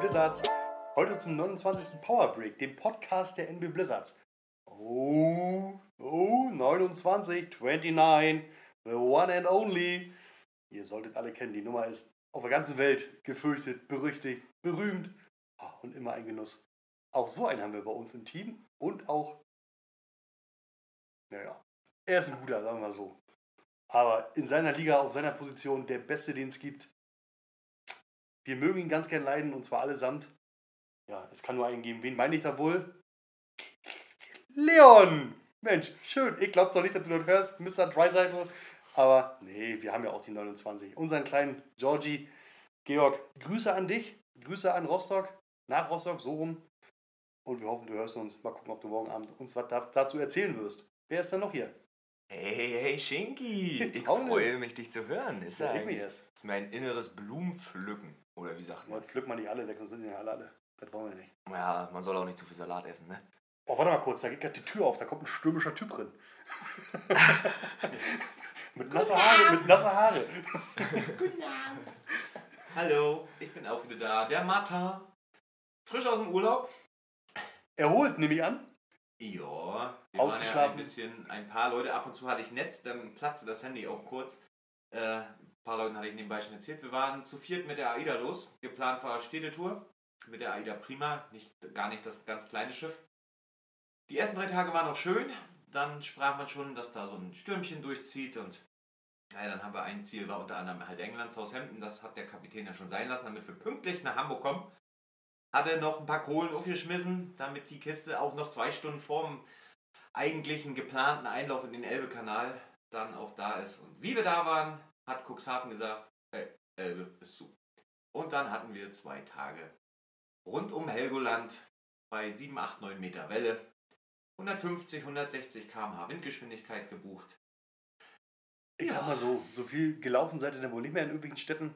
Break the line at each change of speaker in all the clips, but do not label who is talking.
Blizzards. Heute zum 29. Power Break, dem Podcast der NB Blizzards. Oh, oh, 29, 29, the one and only. Ihr solltet alle kennen, die Nummer ist auf der ganzen Welt gefürchtet, berüchtigt, berühmt Ah, und immer ein Genuss. Auch so einen haben wir bei uns im Team und auch, naja, er ist ein guter, sagen wir mal so. Aber in seiner Liga, auf seiner Position, der Beste, den es gibt. Wir mögen ihn ganz gern leiden und zwar allesamt. Ja, es kann nur einen geben. Wen meine ich da wohl? Leon! Mensch, schön. Ich glaube doch nicht, dass du das hörst, Mr. Dreisaitl. Aber nee, wir haben ja auch die 29. Unseren kleinen Georgie. Georg, Grüße an dich. Grüße an Rostock. Nach Rostock, so rum. Und wir hoffen, du hörst uns. Mal gucken, ob du morgen Abend uns was da- dazu erzählen wirst. Wer ist denn noch hier?
Hey, hey, Shinky! Ich freue mich, dich zu hören. Ist ja
Ja,
ein,
erst.
ist mein inneres Blumenpflücken. Oder wie sagt
Ja,
man?
pflück mal nicht alle weg, sonst sind ja alle alle. Das wollen wir nicht.
Ja, man soll auch nicht zu viel Salat essen, ne?
Oh, warte mal kurz, da geht gerade die Tür auf, da kommt ein stürmischer Typ drin. mit nasser Haare, mit nasser Haare.
Guten Abend. Hallo, ich bin auch wieder da. Der Martha. Frisch aus dem Urlaub.
Erholt, nehme ich an.
Ja, waren ja
Ausgeschlafen.
ein bisschen, ein paar Leute, ab und zu hatte ich Netz, dann platzte das Handy auch kurz. Äh, ein paar Leuten hatte ich nebenbei schon erzählt. Wir waren zu viert mit der AIDA los. Geplant war Städtetour mit der AIDA Prima, nicht, gar nicht das ganz kleine Schiff. Die ersten drei Tage waren noch schön. Dann sprach man schon, dass da so ein Stürmchen durchzieht und naja, dann haben wir ein Ziel, war unter anderem halt England, Southampton. Das hat der Kapitän ja schon sein lassen, damit wir pünktlich nach Hamburg kommen. Hatte noch ein paar Kohlen aufgeschmissen, damit die Kiste auch noch zwei Stunden vorm eigentlichen geplanten Einlauf in den Elbekanal dann auch da ist. Und wie wir da waren, hat Cuxhaven gesagt, hey, Elbe ist zu. Und dann hatten wir zwei Tage rund um Helgoland bei 7, 8, 9 Meter Welle. 150, 160 km/h Windgeschwindigkeit gebucht.
Ich
Ja.
sag mal so, so viel gelaufen seid ihr dann wohl nicht mehr in irgendwelchen Städten,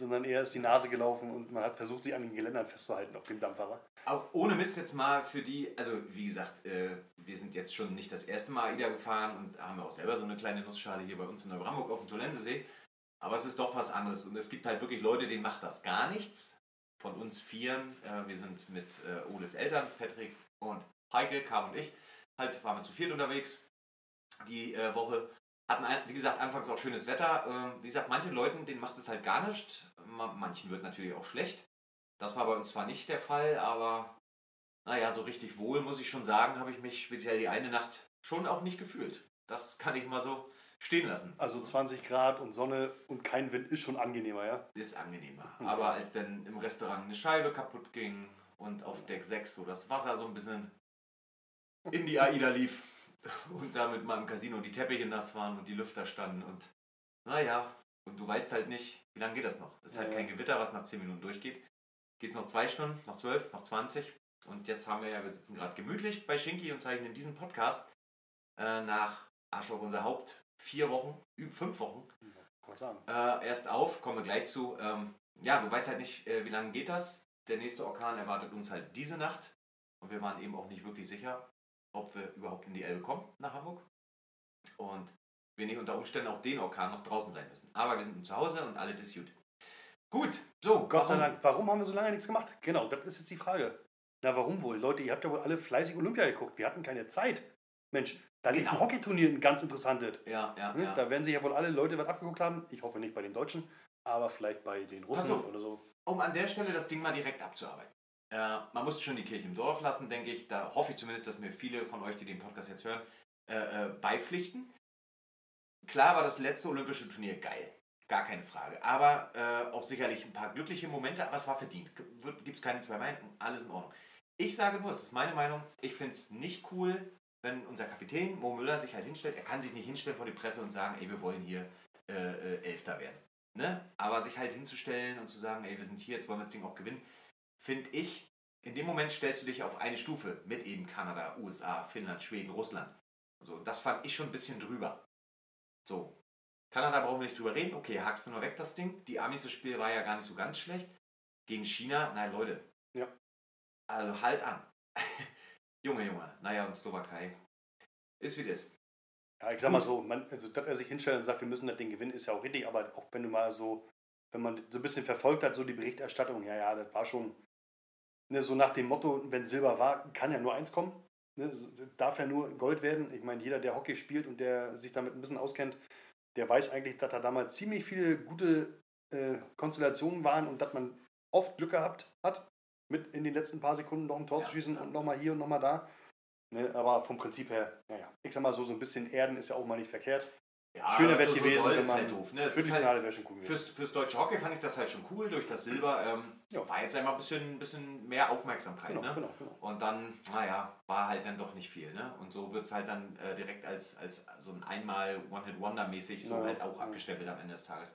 sondern eher ist die Nase gelaufen und man hat versucht, sich an den Geländern festzuhalten auf dem Dampfer.
Auch ohne Mist jetzt mal für die, also wie gesagt, äh, wir sind jetzt schon nicht das erste Mal AIDA gefahren und haben auch selber so eine kleine Nussschale hier bei uns in Neubrandenburg auf dem Tolensesee. Aber es ist doch was anderes und es gibt halt wirklich Leute, denen macht das gar nichts. Von uns Vieren, äh, wir sind mit äh, Oles Eltern, Patrick und Heike, Karl und ich, halt waren wir zu viert unterwegs die äh, Woche. Hatten, wie gesagt, anfangs auch schönes Wetter. Ähm, wie gesagt, manchen Leuten, denen macht es halt gar nichts. Ma- Manchen wird natürlich auch schlecht. Das war bei uns zwar nicht der Fall, aber naja, so richtig wohl, muss ich schon sagen, habe ich mich speziell die eine Nacht schon auch nicht gefühlt. Das kann ich mal so stehen lassen.
Also 20 Grad und Sonne und kein Wind ist schon angenehmer, ja?
Ist angenehmer.
Mhm.
Aber als dann im Restaurant eine Scheibe kaputt ging und auf Deck 6 so das Wasser so ein bisschen in die AIDA lief und damit mal im Casino die Teppiche nass waren und die Lüfter standen und naja, und du weißt halt nicht, wie lange geht das noch. Es ist halt
Ja.
kein Gewitter, was nach 10 Minuten durchgeht. Geht es noch zwei Stunden, noch 12, noch 20 und jetzt haben wir ja, wir sitzen gerade gemütlich bei Shinky und zeichnen diesen Podcast äh, nach Arsch auf unser Haupt vier Wochen, fünf Wochen
sagen.
äh, erst auf, kommen wir gleich zu. Ähm, ja, du weißt halt nicht, äh, wie lange geht das. Der nächste Orkan erwartet uns halt diese Nacht. Und wir waren eben auch nicht wirklich sicher, ob wir überhaupt in die Elbe kommen nach Hamburg. Und wir nicht unter Umständen auch den Orkan noch draußen sein müssen. Aber wir sind nun zu Hause und alle ist gut. Gut, so.
Gott sei
warum-
Dank, warum haben wir so lange nichts gemacht? Genau, das ist jetzt die Frage. Na, warum wohl? Leute, ihr habt ja wohl alle fleißig Olympia geguckt. Wir hatten keine Zeit. Mensch, da lief ein
Genau.
Hockeyturnier, ein ganz interessantes.
Ja, ja,
Ne?
ja.
Da werden sich ja wohl alle Leute was abgeguckt haben. Ich hoffe nicht bei den Deutschen, aber vielleicht bei den Russen
auf.
oder so.
um an der Stelle das Ding mal direkt abzuarbeiten. Äh, man muss schon die Kirche im Dorf lassen, denke ich. Da hoffe ich zumindest, dass mir viele von euch, die den Podcast jetzt hören, äh, äh, beipflichten. Klar war das letzte olympische Turnier geil. Gar keine Frage. Aber äh, auch sicherlich ein paar glückliche Momente, aber es war verdient. Gibt es keine zwei Meinungen, alles in Ordnung. Ich sage nur, es ist meine Meinung, ich finde es nicht cool, wenn unser Kapitän Mo Müller sich halt hinstellt. Er kann sich nicht hinstellen vor die Presse und sagen, ey, wir wollen hier äh, äh, Elfter werden. Ne? Aber sich halt hinzustellen und zu sagen, ey, wir sind hier, jetzt wollen wir das Ding auch gewinnen, finde ich, in dem Moment stellst du dich auf eine Stufe mit eben Kanada, USA, Finnland, Schweden, Russland. So, das fand ich schon ein bisschen drüber. So, Kanada brauchen wir nicht drüber reden. Okay, hakst du nur weg das Ding. Die Amis, das Spiel war ja gar nicht so ganz schlecht. Gegen China, nein, Leute.
Ja.
Also halt an. Junge, Junge. Naja, und Slowakei. Ist wie das.
Ja, ich sag mal so, man, also, dass er sich hinstellt und sagt, wir müssen das Ding gewinnen, ist ja auch richtig, aber auch wenn du mal so, wenn man so ein bisschen verfolgt hat, so die Berichterstattung, ja, ja, das war schon, Ne, so nach dem Motto, wenn Silber war, kann ja nur eins kommen. Ne, darf ja nur Gold werden. Ich meine, jeder, der Hockey spielt und der sich damit ein bisschen auskennt, der weiß eigentlich, dass da damals ziemlich viele gute äh, Konstellationen waren und dass man oft Glück gehabt hat, mit in den letzten paar Sekunden noch ein Tor
Ja,
zu schießen
ja.
und nochmal hier und nochmal da. Ne, aber vom Prinzip her, naja, ich sag mal so, so ein bisschen Erden ist ja auch mal nicht verkehrt.
Ja,
Schöner Wett
so,
gewesen,
so doll
wenn man
halt doof. Ne? Ist halt,
Viertelfinale wäre schon cool gewesen.
fürs, fürs deutsche Hockey fand ich das halt schon cool durch das Silber. Ähm,
Ja.
War jetzt einmal ein bisschen, bisschen mehr Aufmerksamkeit.
Genau,
ne?
genau, genau.
Und dann, naja, war halt dann doch nicht viel. Ne? Und so wird es halt dann äh, direkt als, als so ein einmal One-Hit-Wonder-mäßig so
Ja,
halt auch abgestempelt am Ende des Tages.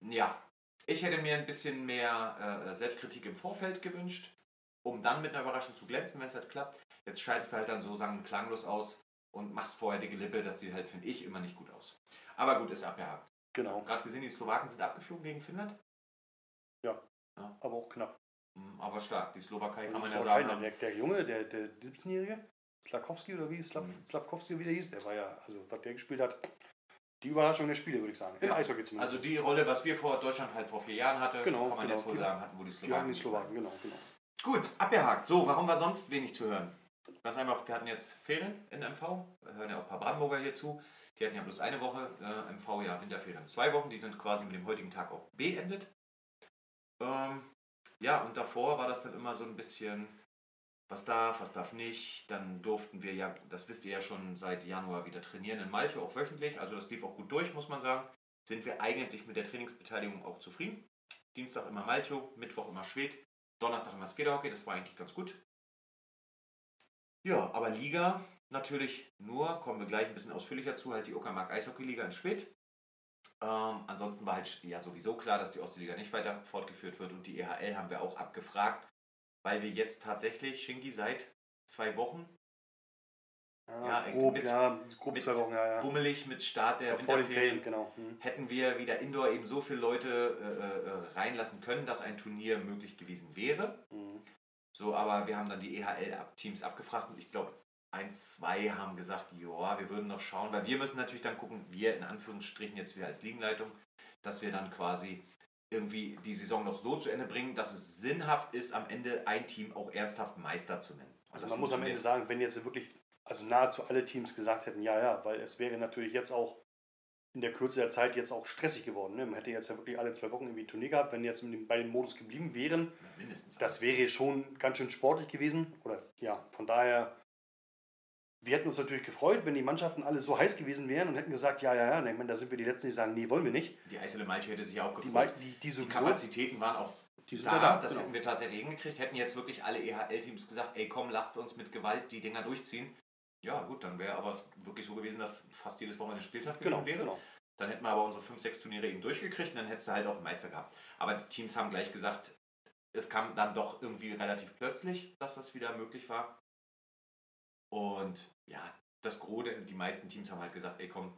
Ja, ich hätte mir ein bisschen mehr äh, Selbstkritik im Vorfeld gewünscht, um dann mit einer Überraschung zu glänzen, wenn es halt klappt. Jetzt scheidest du halt dann so und klanglos aus und machst vorher die Gelippe. Das sieht halt, finde ich, immer nicht gut aus. Aber gut, ist abgehakt.
Genau,
Gerade gesehen, die Slowaken sind abgeflogen gegen Finnland.
aber auch knapp.
Hm, Aber stark. Die Slowakei kann
Und
man ja sagen. haben-
der, der Junge, der, der 17-Jährige, Slakowski oder wie Slav,
Mhm.
Slavkowski wie der hieß, der war ja, also was der gespielt hat, die Überraschung der Spiele, würde ich sagen. Im
Ja.
Eishockey zumindest.
Also die Rolle, was wir vor Deutschland halt vor vier Jahren hatte,
Genau,
kann man
genau.
jetzt wohl
Die-
sagen, hatten wohl die
die
Slowaken.
haben die
nicht.
Slowaken, genau, genau.
Gut, abgehakt. So, warum war sonst wenig zu hören? Ganz einfach, wir hatten jetzt Ferien in MV. Wir hören ja auch ein paar Brandenburger hier zu. Die hatten ja bloß eine Woche, äh, MV ja Winterferien zwei Wochen. Die sind quasi mit dem heutigen Tag auch beendet. Ähm, ja, und davor war das dann immer so ein bisschen, was darf, was darf nicht. Dann durften wir ja, das wisst ihr ja schon seit Januar wieder trainieren in Malchow, auch wöchentlich. Also das lief auch gut durch, muss man sagen. Sind wir eigentlich mit der Trainingsbeteiligung auch zufrieden. Dienstag immer Malchow, Mittwoch immer Schwed, Donnerstag immer Skaterhockey, das war eigentlich ganz gut. Ja, aber Liga natürlich nur, kommen wir gleich ein bisschen ausführlicher zu, halt die Uckermark Eishockey-Liga in Schwedt. Ähm, ansonsten war halt ja sowieso klar, dass die Ostseeliga nicht weiter fortgeführt wird und die EHL haben wir auch abgefragt, weil wir jetzt tatsächlich, Shingi, seit zwei Wochen Ja,
Ja, grob,
mit-
ja, grob
mit
zwei Wochen, ja, ja.
bummelig mit Start der
Vor den Ferien,
Winterferien
genau. Hm.
hätten wir wieder Indoor eben so viele Leute äh, äh, reinlassen können, dass ein Turnier möglich gewesen wäre.
Hm.
So, aber wir haben dann die EHL-Teams abgefragt und ich glaube, ein, zwei haben gesagt, ja, wir würden noch schauen, weil wir müssen natürlich dann gucken, wir in Anführungsstrichen jetzt wir als Ligenleitung, dass wir dann quasi irgendwie die Saison noch so zu Ende bringen, dass es sinnhaft ist, am Ende ein Team auch ernsthaft Meister zu nennen.
Also man muss am Ende sagen, wenn jetzt wirklich, also nahezu alle Teams gesagt hätten, ja, ja, weil es wäre natürlich jetzt auch in der Kürze der Zeit jetzt auch stressig geworden. Ne? Man hätte jetzt ja wirklich alle zwei Wochen irgendwie ein Turnier gehabt, wenn jetzt bei dem Modus geblieben wären.
Mindestens.
Das wäre schon ganz schön sportlich gewesen. Oder ja, von daher, wir hätten uns natürlich gefreut, wenn die Mannschaften alle so heiß gewesen wären und hätten gesagt, ja, ja, ja, ne, ich meine, da sind wir die Letzten, die sagen, nee, wollen wir nicht.
die Eisele Malche hätte sich auch
Die,
gefreut.
Die, die
Die
sowieso,
Kapazitäten waren auch
die sind
da,
da.
das
genau.
hätten wir tatsächlich hingekriegt. Hätten jetzt wirklich alle EHL-Teams gesagt, ey komm, lasst uns mit Gewalt die Dinger durchziehen. Ja gut, dann wäre aber es wirklich so gewesen, dass fast jedes Wochenende Spieltag gewesen
Genau,
wäre.
genau.
Dann hätten wir aber unsere 5, 6 Turniere eben durchgekriegt und dann hättest du halt auch einen Meister gehabt. Aber die Teams haben gleich gesagt, es kam dann doch irgendwie relativ plötzlich, dass das wieder möglich war. Und ja, das Gros, der- die meisten Teams haben halt gesagt, ey komm,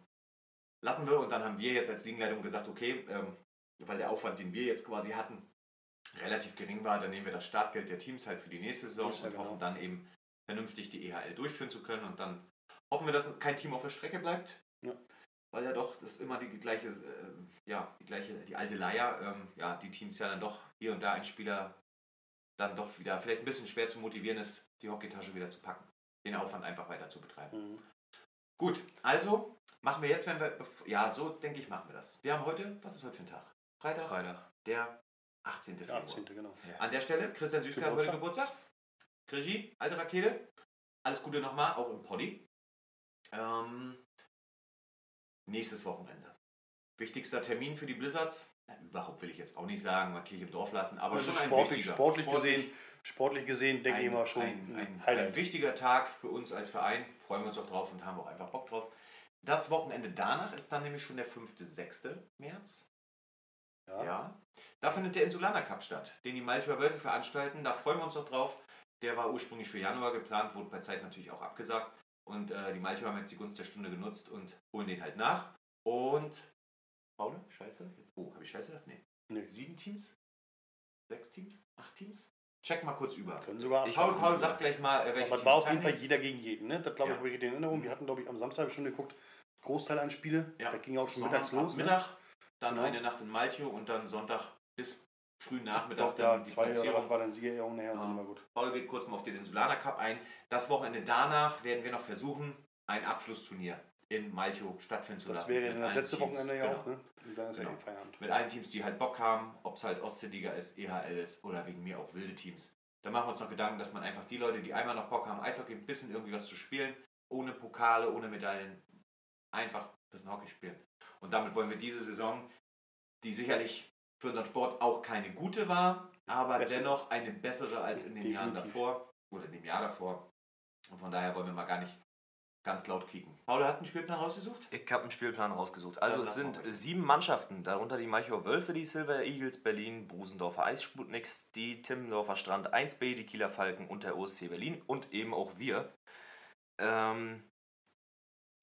lassen wir. Und dann haben wir jetzt als Ligenleitung gesagt, okay, ähm, weil der Aufwand, den wir jetzt quasi hatten, relativ gering war, dann nehmen wir das Startgeld der Teams halt für die nächste Saison
ja
und
genau.
hoffen dann eben vernünftig die EHL durchführen zu können. Und dann hoffen wir, dass kein Team auf der Strecke bleibt.
Ja.
Weil ja doch, das ist immer die gleiche, äh, ja, die gleiche, die alte Leier, ähm, ja, die Teams ja dann doch hier und da ein Spieler dann doch wieder vielleicht ein bisschen schwer zu motivieren ist, die Hockeytasche wieder zu packen. Den Aufwand einfach weiter zu betreiben.
Mhm.
Gut, also machen wir jetzt, wenn wir, ja, so denke ich, machen wir das. Wir haben heute, was ist heute für ein Tag? Freitag?
Freitag.
Der 18.
Der
Februar.
18. genau.
An der Stelle, Christian Süßke hat heute Geburtstag. Regie, alte Rakete. Alles Gute nochmal, auch im Poddy. Ähm, nächstes Wochenende. Wichtigster Termin für die Blizzards? Na, überhaupt will ich jetzt auch nicht sagen, mal Kirche im Dorf lassen, aber
Also
schon ein
sportlich,
wichtiger.
sportlich, gesehen, sportlich gesehen, denke
ein,
ich mal schon
ein, ein, ein
Highlight.
wichtiger Tag für uns als Verein. Freuen wir uns auch drauf und haben auch einfach Bock drauf. Das Wochenende danach ist dann nämlich schon der 5. 6. März.
Ja.
Ja. Da findet der Insulaner Cup statt, den die Malteser Wölfe veranstalten. Da freuen wir uns noch drauf. Der war ursprünglich für Januar geplant, wurde bei Zeit natürlich auch abgesagt. Und äh, die Malteser haben jetzt die Gunst der Stunde genutzt und holen den halt nach. Und. Paul, scheiße. Jetzt, oh, habe ich scheiße gedacht? Nee.
Nee.
Sieben Teams? Sechs Teams? Acht Teams? Check mal kurz über.
Können sogar
Ich
Paul, Paul sagt gleich mal, äh, welche
Aber es
Teams
war auf jeden Fall jeder gegen jeden. Ne? Das glaube ich,
Ja.
habe ich in Erinnerung. Wir hatten, glaube ich, am Samstag schon geguckt, Großteil an Spiele.
Ja.
Da ging auch schon
Sonntag
mittags los. Ne?
Mittag, dann
Genau.
eine Nacht in Malchow und dann Sonntag bis frühen Nachmittag
Doch, ja, zwei was war dann Siegerehrung nachher und
Ja.
dann war gut.
Paul geht kurz mal auf den Insulaner Cup ein. Das Wochenende danach werden wir noch versuchen, ein Abschlussturnier in Malchow stattfinden zu
Das
lassen.
wäre
Mit
dann das letzte
Teams.
Wochenende ja
Genau.
auch, ne? Und dann ist ja
Genau.
eh Feierabend.
Mit allen Teams, die halt Bock haben, ob es halt Ostseeliga ist, EHL ist oder wegen mir auch wilde Teams. Da machen wir uns noch Gedanken, dass man einfach die Leute, die einmal noch Bock haben, Eishockey ein bisschen irgendwie was zu spielen, ohne Pokale, ohne Medaillen, einfach ein bisschen Hockey spielen. Und damit wollen wir diese Saison, die sicherlich für unseren Sport auch keine gute war, aber
Besser.
dennoch eine bessere als in den Jahren
Definitiv.
davor oder in dem Jahr davor. Und von daher wollen wir mal gar nicht ganz laut kicken. Paul, du hast einen Spielplan rausgesucht?
Ich habe einen Spielplan rausgesucht. Also
Dann
es sind sieben Mannschaften, darunter die Malchower Wölfe, die Silver Eagles Berlin, Brusendorfer Eissputniks, die Timmendorfer Strand 1B, die Kieler Falken und der OSC Berlin und eben auch wir. Ähm,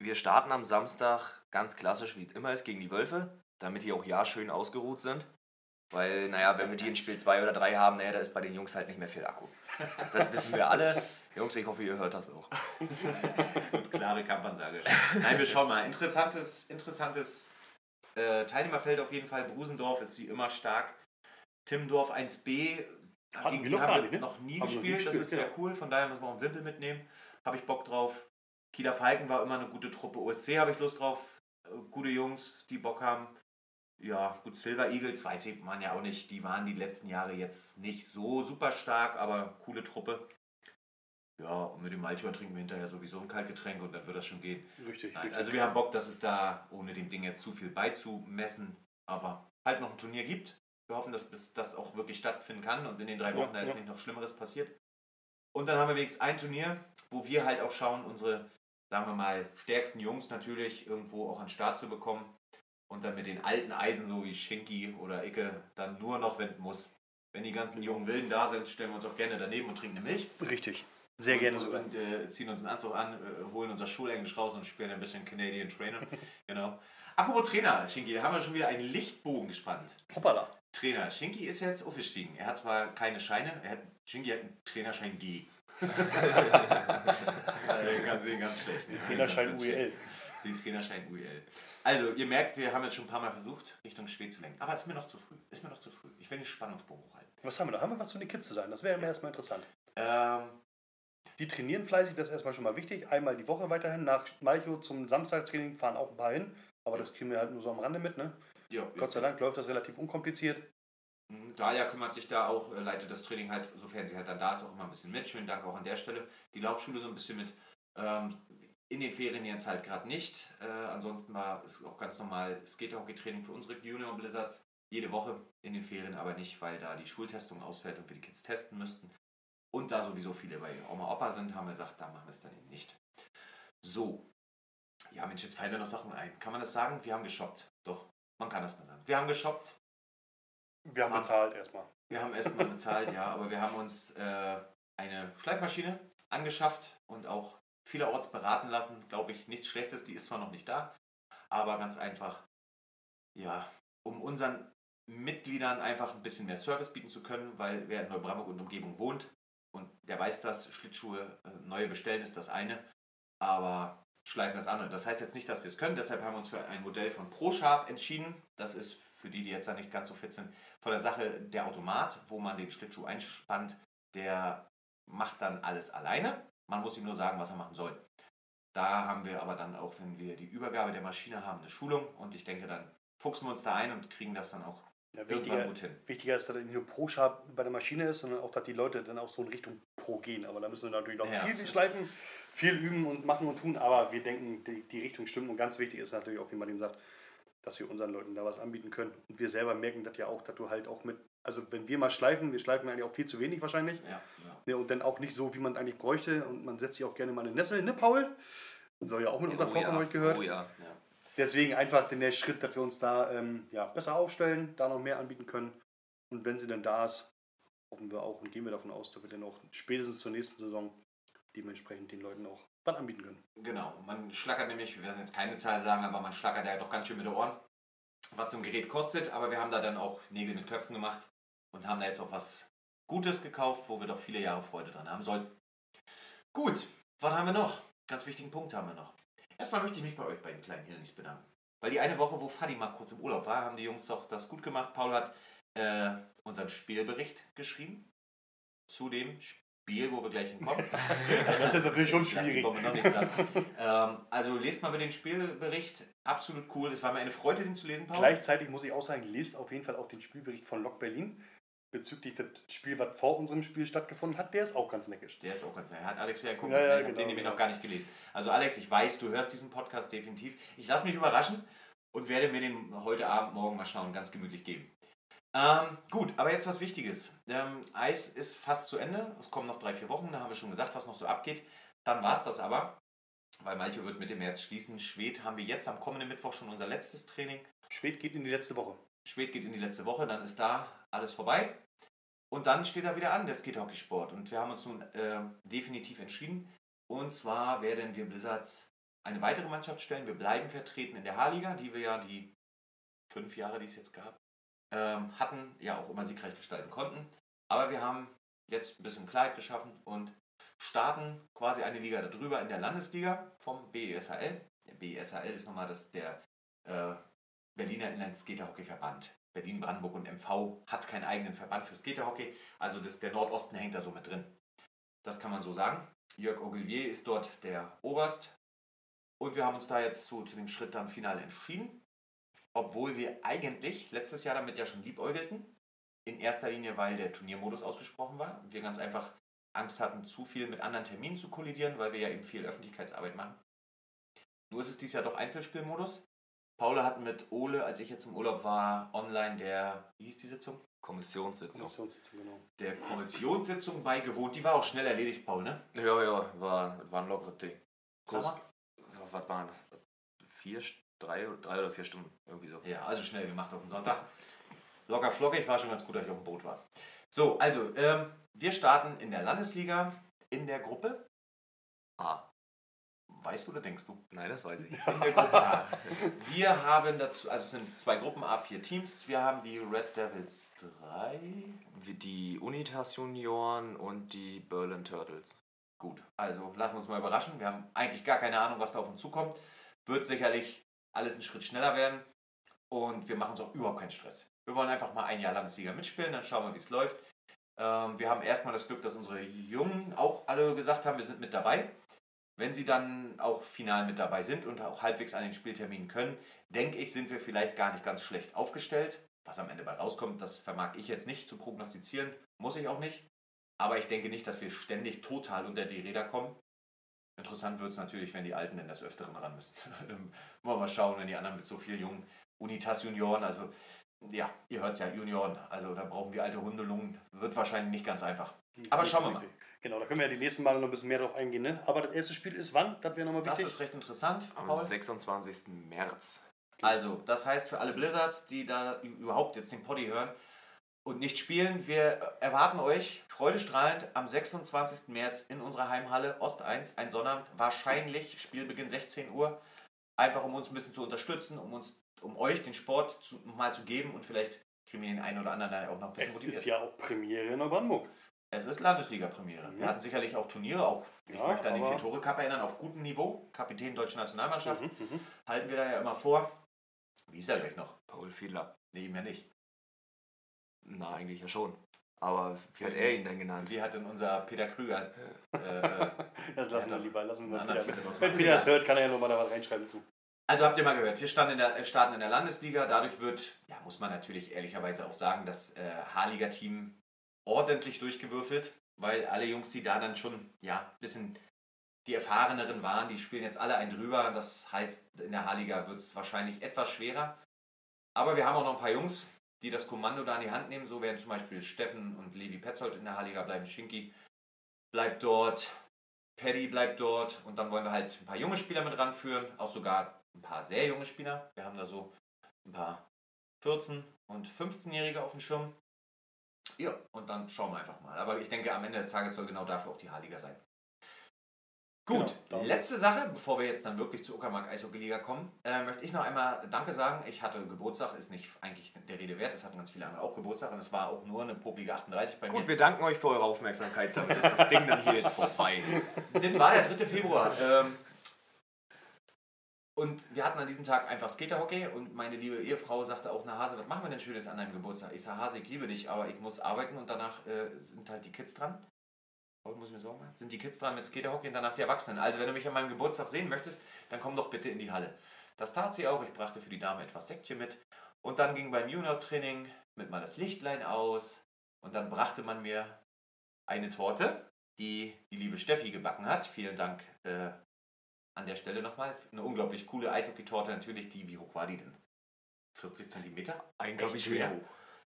wir starten am Samstag ganz klassisch, wie es immer ist, gegen die Wölfe, damit die auch ja schön ausgeruht sind. Weil, naja, wenn wir die in Spiel 2 oder 3 haben, naja, da ist bei den Jungs halt nicht mehr viel Akku. Das wissen wir alle. Jungs, ich hoffe, ihr hört das auch.
Klare Kampfansage. Nein, wir schauen mal. Interessantes, interessantes äh, Teilnehmerfeld auf jeden Fall. Brusendorf ist wie immer stark. Timmendorf 1b.
Hatten
gegen
wir
die
noch
haben
gar
wir
nicht, ne?
noch nie
Haben noch nie
gespielt. Das
gespielt,
ist sehr
ja.
cool. Von daher müssen wir auch einen Wimpel mitnehmen. Habe ich Bock drauf. Kieler Falken war immer eine gute Truppe. OSC habe ich Lust drauf. Äh, Gute Jungs, die Bock haben. Ja, gut, Silver Eagles weiß ich man ja auch nicht. Die waren die letzten Jahre jetzt nicht so super stark, aber coole Truppe. Ja, und mit dem Malchower trinken wir hinterher sowieso ein Kaltgetränk und dann wird das schon gehen.
Richtig,
Nein,
richtig.
also wir haben Bock, dass es da ohne dem Ding jetzt zu viel beizumessen, aber halt noch ein Turnier gibt. Wir hoffen, dass bis das auch wirklich stattfinden kann und in den drei
Ja,
Wochen da jetzt
ja.
nicht noch Schlimmeres passiert. Und dann haben wir wenigstens ein Turnier, wo wir halt auch schauen, unsere, sagen wir mal, stärksten Jungs natürlich irgendwo auch an den Start zu bekommen und dann mit den alten Eisen, so wie Schinki oder Icke, dann nur noch wenden muss. Wenn die ganzen jungen Wilden da sind, stellen wir uns auch gerne daneben und trinken eine Milch.
Richtig. Sehr
und,
gerne
und,
sogar.
Und äh, ziehen uns einen Anzug an, äh, holen unser Schulenglisch raus und spielen ein bisschen Canadian Trainer. genau. Apropos Trainer, Shinki, da haben wir schon wieder einen Lichtbogen gespannt.
Hoppala.
Trainer, Shinki ist jetzt aufgestiegen. Er hat zwar keine Scheine, er hat, Shinki hat einen Trainerschein G. äh, ganz, ganz schlecht. ne?
Trainerschein
Ganz, ganz
UEL.
Den Trainerschein UEL. Also, ihr merkt, wir haben jetzt schon ein paar Mal versucht, Richtung Schwed zu lenken. Aber es ist mir noch zu früh. Ist mir noch zu früh. Ich will den Spannungsbogen hochhalten.
Was haben wir da? Haben wir was zu den Kids zu sagen? Das wäre mir erstmal interessant.
Ähm,
Die trainieren fleißig, das ist erstmal schon mal wichtig. Einmal die Woche weiterhin. Nach Malchow zum Samstagstraining fahren auch ein paar hin. Aber das kriegen wir halt nur so am Rande mit. Ne?
ja,
Gott sei Dank läuft das relativ unkompliziert.
Mhm, Dalia kümmert sich da auch, äh, leitet das Training halt, sofern sie halt dann da ist, auch immer ein bisschen mit. Schönen Dank auch an der Stelle. Die Laufschule so ein bisschen mit. Ähm, in den Ferien jetzt halt gerade nicht. Äh, ansonsten war es auch ganz normal Skaterhockey-Training für unsere Junior Blizzards. Jede Woche in den Ferien, aber nicht, weil da die Schultestung ausfällt und wir die Kids testen müssten. Und da sowieso viele bei Oma Opa sind, haben wir gesagt, da machen wir es dann eben nicht. So. Ja, Mensch, jetzt fallen mir noch Sachen ein. Kann man das sagen? Wir haben geshoppt. Doch, man kann das mal sagen. Wir haben geshoppt.
Wir haben
Ah.
bezahlt erstmal.
Wir haben erstmal bezahlt, ja, aber wir haben uns äh, eine Schleifmaschine angeschafft und auch vielerorts beraten lassen. Glaube ich, nichts Schlechtes, die ist zwar noch nicht da, aber ganz einfach, ja, um unseren Mitgliedern einfach ein bisschen mehr Service bieten zu können, weil wer in Neubrandenburg und Umgebung wohnt und der weiß das, Schlittschuhe äh, neue bestellen ist das eine, aber Schleifen das andere. Das heißt jetzt nicht, dass wir es können, deshalb haben wir uns für ein Modell von ProSharp entschieden. Das ist für die, die jetzt da nicht ganz so fit sind, von der Sache der Automat, wo man den Schlittschuh einspannt, der macht dann alles alleine. Man muss ihm nur sagen, was er machen soll. Da haben wir aber dann auch, wenn wir die Übergabe der Maschine haben, eine Schulung und ich denke, dann fuchsen wir uns da ein und kriegen das dann auch
Ja, wichtiger,
gut hin.
wichtiger ist, dass nicht nur pro Sharp bei der Maschine ist, sondern auch, dass die Leute dann auch so in Richtung Pro gehen. Aber da müssen wir natürlich noch
Ja.
viel, schleifen, viel üben und machen und tun. Aber wir denken, die, die Richtung stimmt. Und ganz wichtig ist natürlich auch, wie man eben sagt, dass wir unseren Leuten da was anbieten können. Und wir selber merken das ja auch, dass du halt auch mit, also wenn wir mal schleifen, wir schleifen eigentlich auch viel zu wenig wahrscheinlich.
Ja, ja.
Ja, und dann auch nicht so, wie man eigentlich bräuchte. Und man setzt sich auch gerne mal eine Nessel, ne, Paul? Soll ja auch mit unter
Oh
vorkommen, habe ich gehört.
Oh ja.
ja.
Deswegen einfach den der Schritt, dass wir uns da ähm, ja, besser aufstellen, da noch mehr anbieten können. Und wenn sie dann da ist, hoffen wir auch und gehen wir davon aus, dass wir dann auch spätestens zur nächsten Saison dementsprechend den Leuten auch was anbieten können.
Genau, man schlackert nämlich, wir werden jetzt keine Zahl sagen, aber man schlackert ja doch ganz schön mit den Ohren, was so ein Gerät kostet. Aber wir haben da dann auch Nägel mit Köpfen gemacht und haben da jetzt auch was Gutes gekauft, wo wir doch viele Jahre Freude dran haben sollten. Gut, was haben wir noch? Ganz wichtigen Punkt haben wir noch. Erstmal möchte ich mich bei euch beiden kleinen Hirnis bedanken. Weil die eine Woche, wo Fadi mal kurz im Urlaub war, haben die Jungs doch das gut gemacht. Paul hat äh, unseren Spielbericht geschrieben. Zu dem Wir gleich hinkommen.
Das ist natürlich schon schwierig.
Ähm, also lest mal über den Spielbericht. Absolut cool. Es war mir eine Freude, den zu lesen, Paul.
Gleichzeitig muss ich auch sagen, lest auf jeden Fall auch den Spielbericht von Lok Berlin bezüglich das Spiel, was vor unserem Spiel stattgefunden hat. Der ist auch ganz neckisch.
Der ist auch ganz nett. Hat Alex wieder gucken.
Ja, ja,
ich
genau,
den nämlich
genau.
noch gar nicht gelesen. Also Alex, ich weiß, du hörst diesen Podcast definitiv. Ich lasse mich überraschen und werde mir den heute Abend, morgen mal schauen, ganz gemütlich geben. Ähm, gut, aber jetzt was Wichtiges. Ähm, Eis ist fast zu Ende. Es kommen noch drei, vier Wochen. Da haben wir schon gesagt, was noch so abgeht. Dann war es das aber, weil Malte wird Mitte März schließen. Schwed haben wir jetzt am kommenden Mittwoch schon unser letztes Training.
Schwed geht in die letzte Woche.
Schwed geht in die letzte Woche, dann ist da alles vorbei. Und dann steht er wieder an, der Skatehockeysport. Und wir haben uns nun äh, definitiv entschieden. Und zwar werden wir Blizzards eine weitere Mannschaft stellen. Wir bleiben vertreten in der H-Liga, die wir ja die fünf Jahre, die es jetzt gab, ähm, hatten, ja auch immer siegreich gestalten konnten. Aber wir haben jetzt ein bisschen Klarheit geschaffen und starten quasi eine Liga darüber in der Landesliga vom BESHL. Der BESHL ist nochmal das, der äh, Berliner Inline-Skaterhockey-Verband. Berlin, Brandenburg und MV hat keinen eigenen Verband für Skaterhockey, also das, der Nordosten hängt da so mit drin. Das kann man so sagen. Jörg Ogilvier ist dort der Oberst und wir haben uns da jetzt zu, zu dem Schritt dann final entschieden, obwohl wir eigentlich letztes Jahr damit ja schon liebäugelten. In erster Linie, weil der Turniermodus ausgesprochen war und wir ganz einfach Angst hatten, zu viel mit anderen Terminen zu kollidieren, weil wir ja eben viel Öffentlichkeitsarbeit machen. Nur ist es dieses Jahr doch Einzelspielmodus. Paula hat mit Ole, als ich jetzt im Urlaub war, online der, wie hieß die Sitzung?
Kommissionssitzung.
Kommissionssitzung, genau.
Der Kommissionssitzung beigewohnt. Die war auch schnell erledigt, Paul, ne?
Ja, ja, war, war ein lockeres Ding.
Sag mal.
Was waren das? Vier, drei, drei oder vier Stunden, irgendwie so.
Ja, also schnell gemacht auf den Sonntag. Locker flockig, war schon ganz gut, dass ich auf dem Boot war. So, also, ähm, wir starten in der Landesliga in der Gruppe.
Ah,
Weißt du oder denkst du?
nein, das weiß ich.
In der Gruppe A. Wir haben dazu, also es sind zwei Gruppen, A4 Teams. Wir haben die Red Devils 3.
Wie die Unitas Junioren und die Berlin Turtles.
Gut, also lassen wir uns mal überraschen. Wir haben eigentlich gar keine Ahnung, was da auf uns zukommt. Wird sicherlich alles einen Schritt schneller werden. Und wir machen uns auch überhaupt keinen Stress. Wir wollen einfach mal ein Jahr Landesliga mitspielen, dann schauen wir, wie es läuft. Ähm, wir haben erstmal das Glück, dass unsere Jungen auch alle gesagt haben, wir sind mit dabei. Wenn sie dann auch final mit dabei sind und auch halbwegs an den Spielterminen können, denke ich, sind wir vielleicht gar nicht ganz schlecht aufgestellt. Was am Ende bei rauskommt, das vermag ich jetzt nicht zu prognostizieren, muss ich auch nicht. Aber ich denke nicht, dass wir ständig total unter die Räder kommen. Interessant wird es natürlich, wenn die Alten denn des Öfteren ran müssen. Ähm, Wollen wir mal schauen, wenn die anderen mit so vielen jungen Unitas Junioren, also ja, ihr hört ja, Junioren, also da brauchen wir alte Hundelungen, wird wahrscheinlich nicht ganz einfach. Aber schauen wir mal.
Genau, da können wir ja die nächsten Male noch ein bisschen mehr drauf eingehen. Ne? Aber das erste Spiel ist wann? Das wäre nochmal
Das
wichtig.
ist recht interessant.
Am
Paul.
26. März.
Also, das heißt für alle Blizzards, die da überhaupt jetzt den Poddy hören und nicht spielen, wir erwarten euch freudestrahlend am 26. März in unserer Heimhalle Ost 1, ein Sonnabend, wahrscheinlich Spielbeginn 16 Uhr, einfach um uns ein bisschen zu unterstützen, um uns, um euch den Sport zu, mal zu geben und vielleicht kriegen wir den einen oder anderen dann auch noch ein bisschen
es
motiviert.
ist ja auch Premiere in Neubrandenburg.
Es ist Landesliga-Premiere. Wir hatten sicherlich auch Turniere, auch ich
Ja,
möchte an den Vier-Tore-Cup erinnern, auf gutem Niveau. Kapitän deutsche Nationalmannschaft.
Mhm, mhm.
Halten wir da ja immer vor. Wie ist er gleich noch?
Paul Fiedler.
Nee, ihm ja nicht.
Na, eigentlich ja schon. Aber wie hat er ihn denn genannt?
Wie hat denn unser Peter Krüger äh, äh,
Das lassen wir lieber. Lassen wir
einen
mal Peter. Wenn? Peter das hört, kann er ja nochmal da was reinschreiben zu.
Also habt ihr mal gehört, wir starten in der, starten in der Landesliga. Dadurch wird, ja, muss man natürlich ehrlicherweise auch sagen, das äh, H-Liga-Team ordentlich durchgewürfelt, weil alle Jungs, die da dann schon ja, ein bisschen die erfahreneren waren, die spielen jetzt alle ein drüber. Das heißt, in der H-Liga wird es wahrscheinlich etwas schwerer. Aber wir haben auch noch ein paar Jungs, die das Kommando da in die Hand nehmen. So werden zum Beispiel Steffen und Levi Petzold in der H-Liga bleiben. Schinki bleibt dort, Paddy bleibt dort und dann wollen wir halt ein paar junge Spieler mit ranführen, auch sogar ein paar sehr junge Spieler. Wir haben da so ein paar 14- und 15-Jährige auf dem Schirm. Ja, und dann schauen wir einfach mal. Aber ich denke, am Ende des Tages soll genau dafür auch die H-Liga sein. Gut,
Genau,
letzte Sache, bevor wir jetzt dann wirklich zur Uckermark Eishockey-Liga kommen, äh, möchte ich noch einmal Danke sagen. Ich hatte Geburtstag, ist nicht eigentlich der Rede wert, es hatten ganz viele andere auch Geburtstag und es war auch nur eine poplige 38 bei mir.
Gut, wir danken euch für eure Aufmerksamkeit. Damit ist das Ding dann hier jetzt vorbei.
Das war der 3. Februar. Ähm, Und wir hatten an diesem Tag einfach Skaterhockey und meine liebe Ehefrau sagte auch, na Hase, was machen wir denn Schönes an deinem Geburtstag? Ich sage, Hase, ich liebe dich, aber ich muss arbeiten und danach äh, sind halt die Kids dran. Muss ich mir Sorgen machen? Sind die Kids dran mit Skaterhockey und danach die Erwachsenen? Also wenn du mich an meinem Geburtstag sehen möchtest, dann komm doch bitte in die Halle. Das tat sie auch. Ich brachte für die Dame etwas Säckchen mit. Und dann ging beim Junior-Training mit mal das Lichtlein aus. Und dann brachte man mir eine Torte, die die liebe Steffi gebacken hat. Vielen Dank äh, an der Stelle nochmal. Eine unglaublich coole Eishockey-Torte natürlich. Die, wie hoch war die denn? 40 Zentimeter? Echt schwer.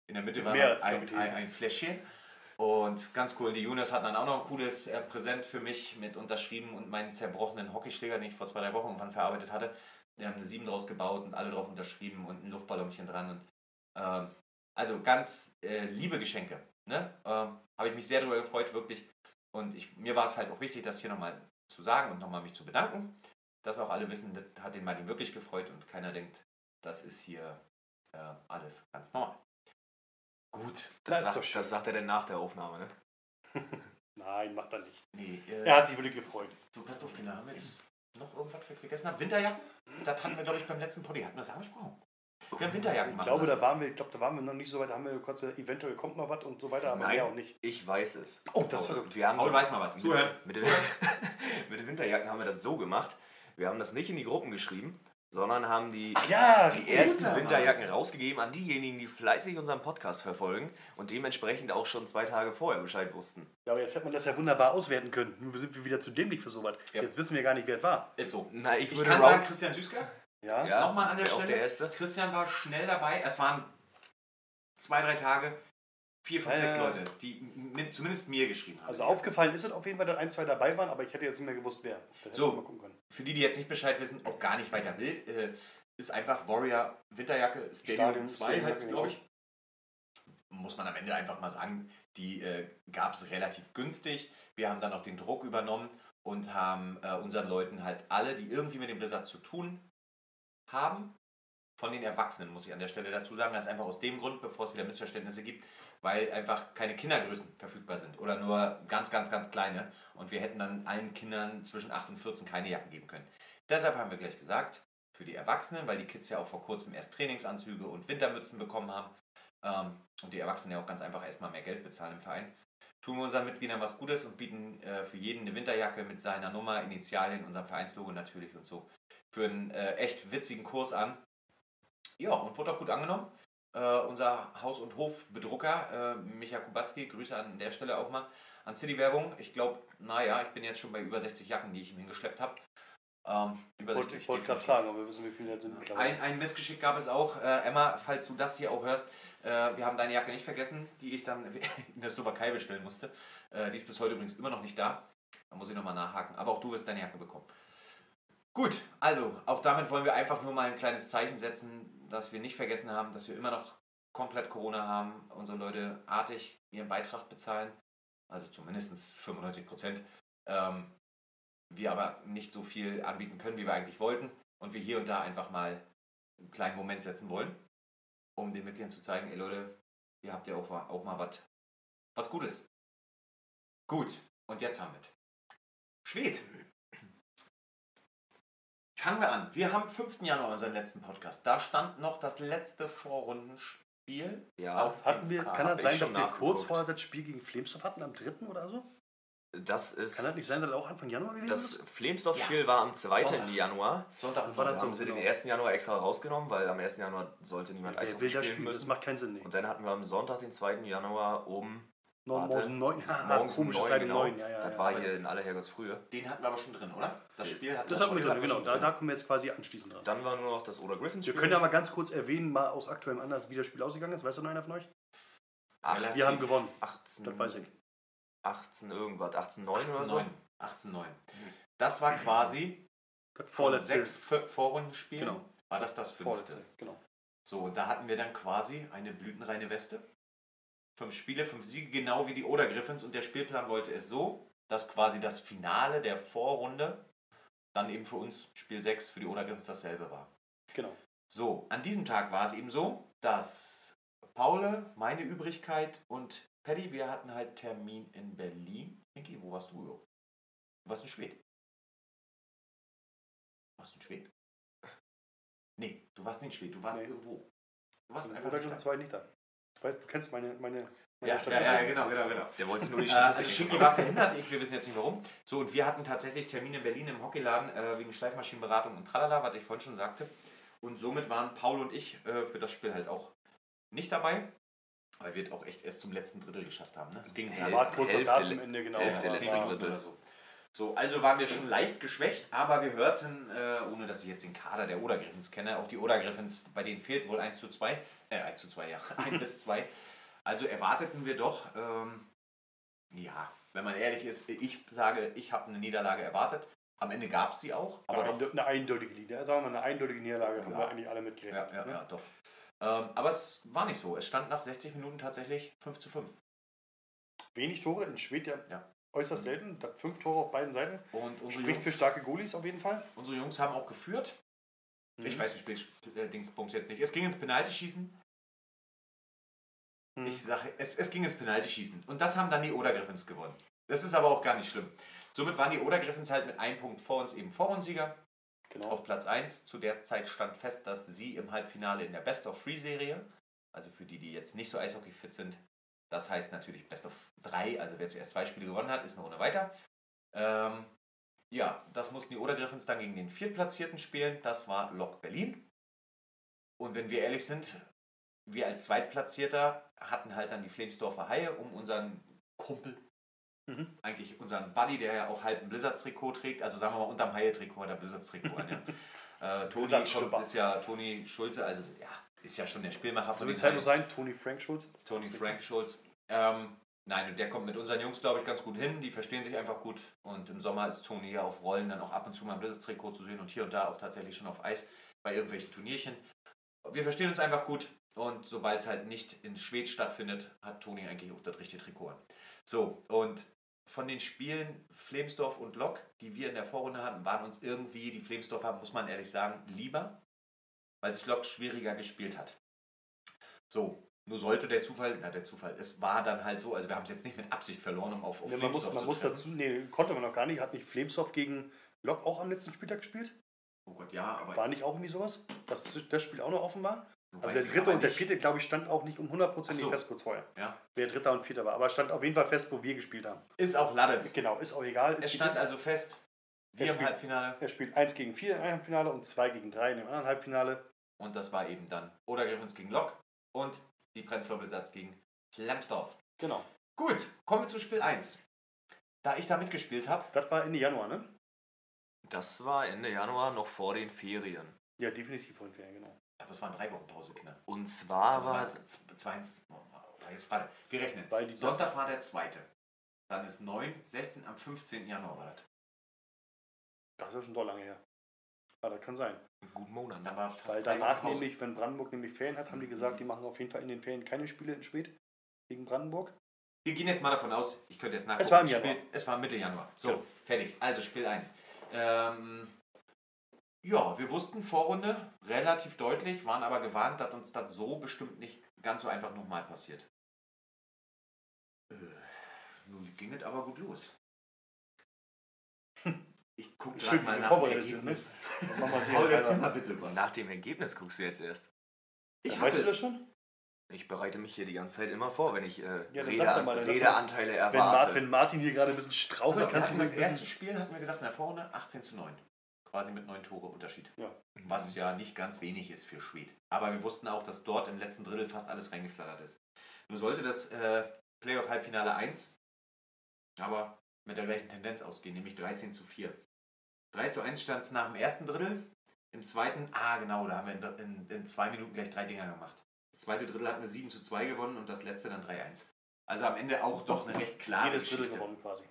In der Mitte war ein, ein, ein Fläschchen. Und ganz cool, die Juniors hatten dann auch noch ein cooles äh, Präsent für mich mit unterschrieben und meinen zerbrochenen Hockeyschläger, den ich vor zwei, drei Wochen irgendwann verarbeitet hatte. Wir haben eine 7 draus gebaut und alle drauf unterschrieben und ein Luftballonchen dran. Und, ähm, also ganz äh, liebe Geschenke. Ne? Ähm, Habe ich mich sehr darüber gefreut, wirklich. Und ich, mir war es halt auch wichtig, das hier nochmal zu sagen und nochmal mich zu bedanken. Dass auch alle wissen, das hat den Martin wirklich gefreut und keiner denkt, das ist hier äh, alles ganz normal. Gut.
Das,
doch
sagt, das sagt er denn nach der Aufnahme, ne?
Nein, macht er nicht.
Nee, äh,
Er hat sich wirklich gefreut.
so, passt auf, Kinder. Haben wir jetzt noch irgendwas vergessen? Haben? Winterjacken? Das hatten wir, glaube ich, beim letzten Poddy. Hatten wir das angesprochen? Wir haben Winterjacken
Ich
machen
glaube, da waren wir, ich glaube, da waren wir noch nicht so weit. Da haben wir kurz, äh, eventuell kommt noch was und so weiter, aber
Nein.
mehr auch nicht.
Ich weiß es.
Oh, das verrückt.
Wir haben
Paul weiß mal was. Zuhören.
mit, den, mit den Winterjacken haben wir das so gemacht. Wir haben das nicht in die Gruppen geschrieben, sondern haben die,
ja,
die ersten
Mann.
Winterjacken rausgegeben an diejenigen, die fleißig unseren Podcast verfolgen und dementsprechend auch schon zwei Tage vorher Bescheid wussten.
Ja, aber jetzt hätte man das ja wunderbar auswerten können. Nur sind wir wieder zu dämlich für sowas.
Ja.
Jetzt wissen wir gar nicht, wer es war.
Ist so.
Na, ich
Ich
würde
kann sagen, Christian Süßker.
Ja?
Ja,
Nochmal an der
wäre auch
Stelle.
der Erste.
Christian war schnell dabei. Es waren zwei, drei Tage, vier, fünf,
Ja,
sechs. Leute, die mit, zumindest mir geschrieben haben.
Also aufgefallen ist es auf jeden Fall, dass ein, zwei dabei waren, aber ich hätte jetzt nicht mehr gewusst, wer.
So.
man mal gucken können.
Für die, die jetzt nicht Bescheid wissen, auch gar nicht weiter wild, äh, ist einfach Warrior Winterjacke Stadium
Stadium
2
Stadium,
heißt es, glaube ich. Muss man am Ende einfach mal sagen, die äh, gab es relativ günstig. Wir haben dann auch den Druck übernommen und haben äh, unseren Leuten halt alle, die irgendwie mit dem Blizzard zu tun haben, von den Erwachsenen, muss ich an der Stelle dazu sagen, ganz einfach aus dem Grund, bevor es wieder Missverständnisse gibt, weil einfach keine Kindergrößen verfügbar sind oder nur ganz, ganz, ganz kleine und wir hätten dann allen Kindern zwischen 8 und 14 keine Jacken geben können. Deshalb haben wir gleich gesagt, für die Erwachsenen, weil die Kids ja auch vor kurzem erst Trainingsanzüge und Wintermützen bekommen haben ähm, und die Erwachsenen ja auch ganz einfach erstmal mehr Geld bezahlen im Verein, tun wir unseren Mitgliedern was Gutes und bieten äh, für jeden eine Winterjacke mit seiner Nummer, Initialien, unserem Vereinslogo natürlich und so für einen äh, echt witzigen Kurs an. Ja, und wurde auch gut angenommen. Äh, unser Haus- und Hofbedrucker, äh, Micha Kubacki, Grüße an der Stelle auch mal an City Werbung. Ich glaube, naja, ich bin jetzt schon bei über 60 Jacken, die ich ihm hingeschleppt habe. Ähm, über
Wollte
60,
ich wollte gerade fragen, aber wir wissen, wie viele das sind.
Ein, ein Missgeschick gab es auch. Äh, Emma, falls du das hier auch hörst, äh, wir haben deine Jacke nicht vergessen, die ich dann in der Slowakei bestellen musste. Äh, die ist bis heute übrigens immer noch nicht da. Da muss ich nochmal nachhaken. Aber auch du wirst deine Jacke bekommen. Gut, also auch damit wollen wir einfach nur mal ein kleines Zeichen setzen, dass wir nicht vergessen haben, dass wir immer noch komplett Corona haben, unsere Leute artig ihren Beitrag bezahlen, also zumindest 95 Prozent. Ähm, wir aber nicht so viel anbieten können, wie wir eigentlich wollten und wir hier und da einfach mal einen kleinen Moment setzen wollen, um den Mitgliedern zu zeigen, ey Leute, ihr habt ja auch, mal- auch mal was, was Gutes. Gut, und jetzt haben wir. Schwed. Fangen wir an. Wir haben am 5. Januar unseren letzten Podcast. Da stand noch das letzte Vorrundenspiel.
Ja,
Auf
Hatten wir, kann das sein, dass wir kurz vorher das Spiel gegen Flemsdorf hatten, am 3. oder so?
das ist.
Kann das nicht sein, dass das auch Anfang Januar gewesen
Das
ist?
Flemsdorf-Spiel war am 2.
Sonntag.
Januar.
Sonntag
War
und
das
Da
Sonntag.
so?
haben sie den
genau.
1. Januar extra rausgenommen, weil am 1. Januar sollte niemand
Wer
Eishockey
will das
spielen
Spiel? Das
müssen.
macht keinen Sinn. Nee.
Und dann hatten wir am Sonntag, den 2. Januar, um
Morgen
Warte.
um 9. Ah,
morgens um
komische
9,
Zeit um
genau.
9. Ja, ja,
das
ja.
war
Aber
hier in aller Herrgottsfrühe.
Den hatten wir aber schon drin, oder? Das Spiel hatten
Das
wir
haben wir
schon
drin, genau. Da, da kommen wir jetzt quasi anschließend dran.
Dann war nur noch das Oder Griffins
Wir
Spiel.
können ja mal ganz kurz erwähnen, mal aus aktuellem Anlass, wie das Spiel ausgegangen ist. Weiß noch einer von euch?
Relativ-
Wir haben gewonnen.
18,
Das weiß ich.
18 irgendwas, 18, 9 oder so.
18-9. 18-9. Das war quasi
Das vorletzte.
sechs Vor- Vorrundenspielen.
Genau.
War das das fünfte?
Vorletzte, genau.
So, und da hatten wir dann quasi eine blütenreine Weste. Fünf Spiele, fünf Siege, genau wie die Oder Griffins. Und der Spielplan wollte es so, dass quasi das Finale der Vorrunde dann eben für uns Spiel 6 für die Oder Griffins dasselbe war.
Genau.
So, an diesem Tag war es eben so, dass Paul, meine Übrigkeit und Paddy, wir hatten halt Termin in Berlin. Niki, wo warst du? Jo? Du warst in Schwed. Warst du in Schwed? Nee, du warst nicht in Schwedt, du warst
Nee.
irgendwo. Du warst einfach
Oder war ich nicht da. Du, kennst meine, meine, meine
Ja, ja,
Statistik.
ja, genau, genau, genau.
Der wollte nur die
Äh, also
Statistik
Schicki war verhindert, ich, wir wissen jetzt nicht warum. So, und wir hatten tatsächlich Termine in Berlin im Hockeyladen äh, wegen Schleifmaschinenberatung und tralala, was ich vorhin schon sagte. Und somit waren Paul und ich äh, für das Spiel halt auch nicht dabei, weil wir es auch echt erst zum letzten Drittel geschafft haben. Ne? Es ging
Hel-
War kurz noch da
Hälfte-
zum Ende, genau.
Hälfte
Ja,
letzte Drittel.
oder so. So, also waren wir schon leicht geschwächt, aber wir hörten, äh, ohne dass ich jetzt den Kader der Oder Griffins kenne, auch die Oder Griffins, bei denen fehlt wohl 1 zu 2, äh, 1 zu 2, ja, 1 bis 2. Also erwarteten wir doch, ähm, ja, wenn man ehrlich ist, ich sage, ich habe eine Niederlage erwartet. Am Ende gab es sie auch, aber
eine,
doch
eine eindeutige Liga. Sagen wir mal, eine eindeutige Niederlage haben
Ja.
wir eigentlich alle
Ja,
mitgerechnet.
ja,
ne?
ja, doch. Ähm, aber es war nicht so. Es stand nach 60 Minuten tatsächlich 5 zu 5.
Wenig Tore in Schweden ja,
Ja.
Äußerst selten. Fünf Tore auf beiden Seiten.
Und
Spricht für
Jungs,
starke Goalies auf jeden Fall.
unsere Jungs haben auch geführt. Ich
Mhm.
weiß, ich spiele äh, Dingsbums jetzt nicht. Es ging ins Penaltyschießen.
Mhm.
Ich sage, es, es ging ins Penaltyschießen. Und das haben dann die Oder Griffins gewonnen. Das ist aber auch gar nicht schlimm. Somit waren die Oder Griffins halt mit einem Punkt vor uns eben Vorrundsieger.
Genau.
Auf Platz 1. Zu der Zeit stand fest, dass sie im Halbfinale in der Best of Three Serie, also für die, die jetzt nicht so Eishockey-fit sind, das heißt natürlich Best of 3, also wer zuerst zwei Spiele gewonnen hat, ist eine Runde weiter. Ähm, ja, das mussten die Oder Griffins dann gegen den Viertplatzierten spielen, das war Lok Berlin. Und wenn wir ehrlich sind, wir als Zweitplatzierter hatten halt dann die Flemsdorfer Haie um unseren Kumpel,
Mhm.
eigentlich unseren Buddy, der ja auch halt ein Blizzards-Trikot trägt, also sagen wir mal unterm Haie-Trikot oder Blizzards-Trikot an. Ja. äh, Toni ist ja Toni Schulze, also ja, ist ja schon der Spielmacher
So
von
wie Zeit muss sein, Toni Frank Schulz.
Tony Frank Schulz. Ähm, nein, und der kommt mit unseren Jungs, glaube ich, ganz gut hin. Die verstehen sich einfach gut. Und im Sommer ist Tony ja auf Rollen dann auch ab und zu mal im Blizzard-Trikot zu sehen und hier und da auch tatsächlich schon auf Eis bei irgendwelchen Turnierchen. Wir verstehen uns einfach gut und sobald es halt nicht in Schwed stattfindet, hat Toni eigentlich auch das richtige Trikot an. So, und von den Spielen Flemsdorf und Lok, die wir in der Vorrunde hatten, waren uns irgendwie, die Flemsdorfer, muss man ehrlich sagen, lieber, weil sich Lok schwieriger gespielt hat. So, nur sollte der Zufall, na der Zufall, es war dann halt so, also wir haben es jetzt nicht mit Absicht verloren, um auf, auf
Nee, man muss, man muss dazu, nee, konnte man noch gar nicht. Hat nicht Flemsdorf gegen Lok auch am letzten Spieltag gespielt?
Oh Gott, ja, aber
War nicht auch irgendwie sowas? Dass das Spiel auch noch offen war? Also der dritte und der vierte, glaube ich, stand auch nicht um hundertprozentig
Ach so.
fest kurz vorher.
Ja.
Wer dritter und vierter war. Aber stand auf jeden Fall fest, wo wir gespielt haben.
Ist auch Lade.
Genau, ist auch egal. Ist
Es stand
ist.
also fest,
Er
wir im
spielt-
Halbfinale
er spielt 1 gegen 4 im Halbfinale und 2 gegen 3 in dem anderen Halbfinale.
und das war eben dann Oder Griffins gegen Lok und die Prenzlauer Besatz gegen Flemsdorf.
Genau.
Gut, kommen wir zu Spiel 1. Da ich da mitgespielt habe,
Das war Ende Januar, ne?
Das war Ende Januar noch vor den Ferien.
Ja, definitiv vorhin Ferien, genau.
aber es waren drei Wochen Pause, Kinder.
Und zwar
Also
war
zwei, jetzt warte, wir rechnen.
Weil die
Sonntag war der zweite. Dann ist 9, 16, am 15. Januar war das.
Das ist ja schon doll lange her. Ja, das kann sein.
ein guter Monat.
Fast
Weil danach nämlich, wenn Brandenburg nämlich Ferien hat, haben die gesagt, die machen auf jeden Fall in den Ferien keine Spiele in Spät gegen Brandenburg.
Wir gehen jetzt mal davon aus, ich könnte jetzt nachgucken.
Es war im Januar.
Spiel, es war Mitte Januar. So,
Genau.
fertig. Also Spiel 1. Ähm, ja, wir wussten Vorrunde relativ deutlich, waren aber gewarnt, dass uns das so bestimmt nicht ganz so einfach nochmal passiert. Äh, nun ging es aber gut los. Ich gucke
Schön, wie
mal nach dem
vorbereitet sind, ne?
Ergebnis.
Machen wir sie
Paul, erzähl mal bitte was.
Nach dem Ergebnis guckst du jetzt erst.
Ich
weißt du das schon?
Ich bereite mich hier die ganze Zeit immer vor, wenn ich äh,
Ja,
Rede,
mal,
Redeanteile
Wenn,
erwarte.
Mart, wenn Martin hier gerade ein bisschen
Also,
strauchelt,
wir
kannst du mir
das
das
erste Spiel, hatten wir gesagt, in der Vorrunde 18 zu 9. Quasi mit 9 Tore Unterschied.
Ja.
Was ja nicht ganz wenig ist für Schwed. Aber wir wussten auch, dass dort im letzten Drittel fast alles reingeflattert ist. Nur sollte das äh, Playoff-Halbfinale 1 aber mit der gleichen Tendenz ausgehen, nämlich 13 zu 4. 3 zu 1 stand es nach dem ersten Drittel. Im zweiten, ah genau, da haben wir in, in, in zwei Minuten gleich drei Dinger gemacht. Das zweite Drittel hatten wir 7 zu 2 gewonnen und das letzte dann 3-1. Also am Ende auch doch eine recht klare
jedes Drittel
Geschichte.
gewonnen quasi.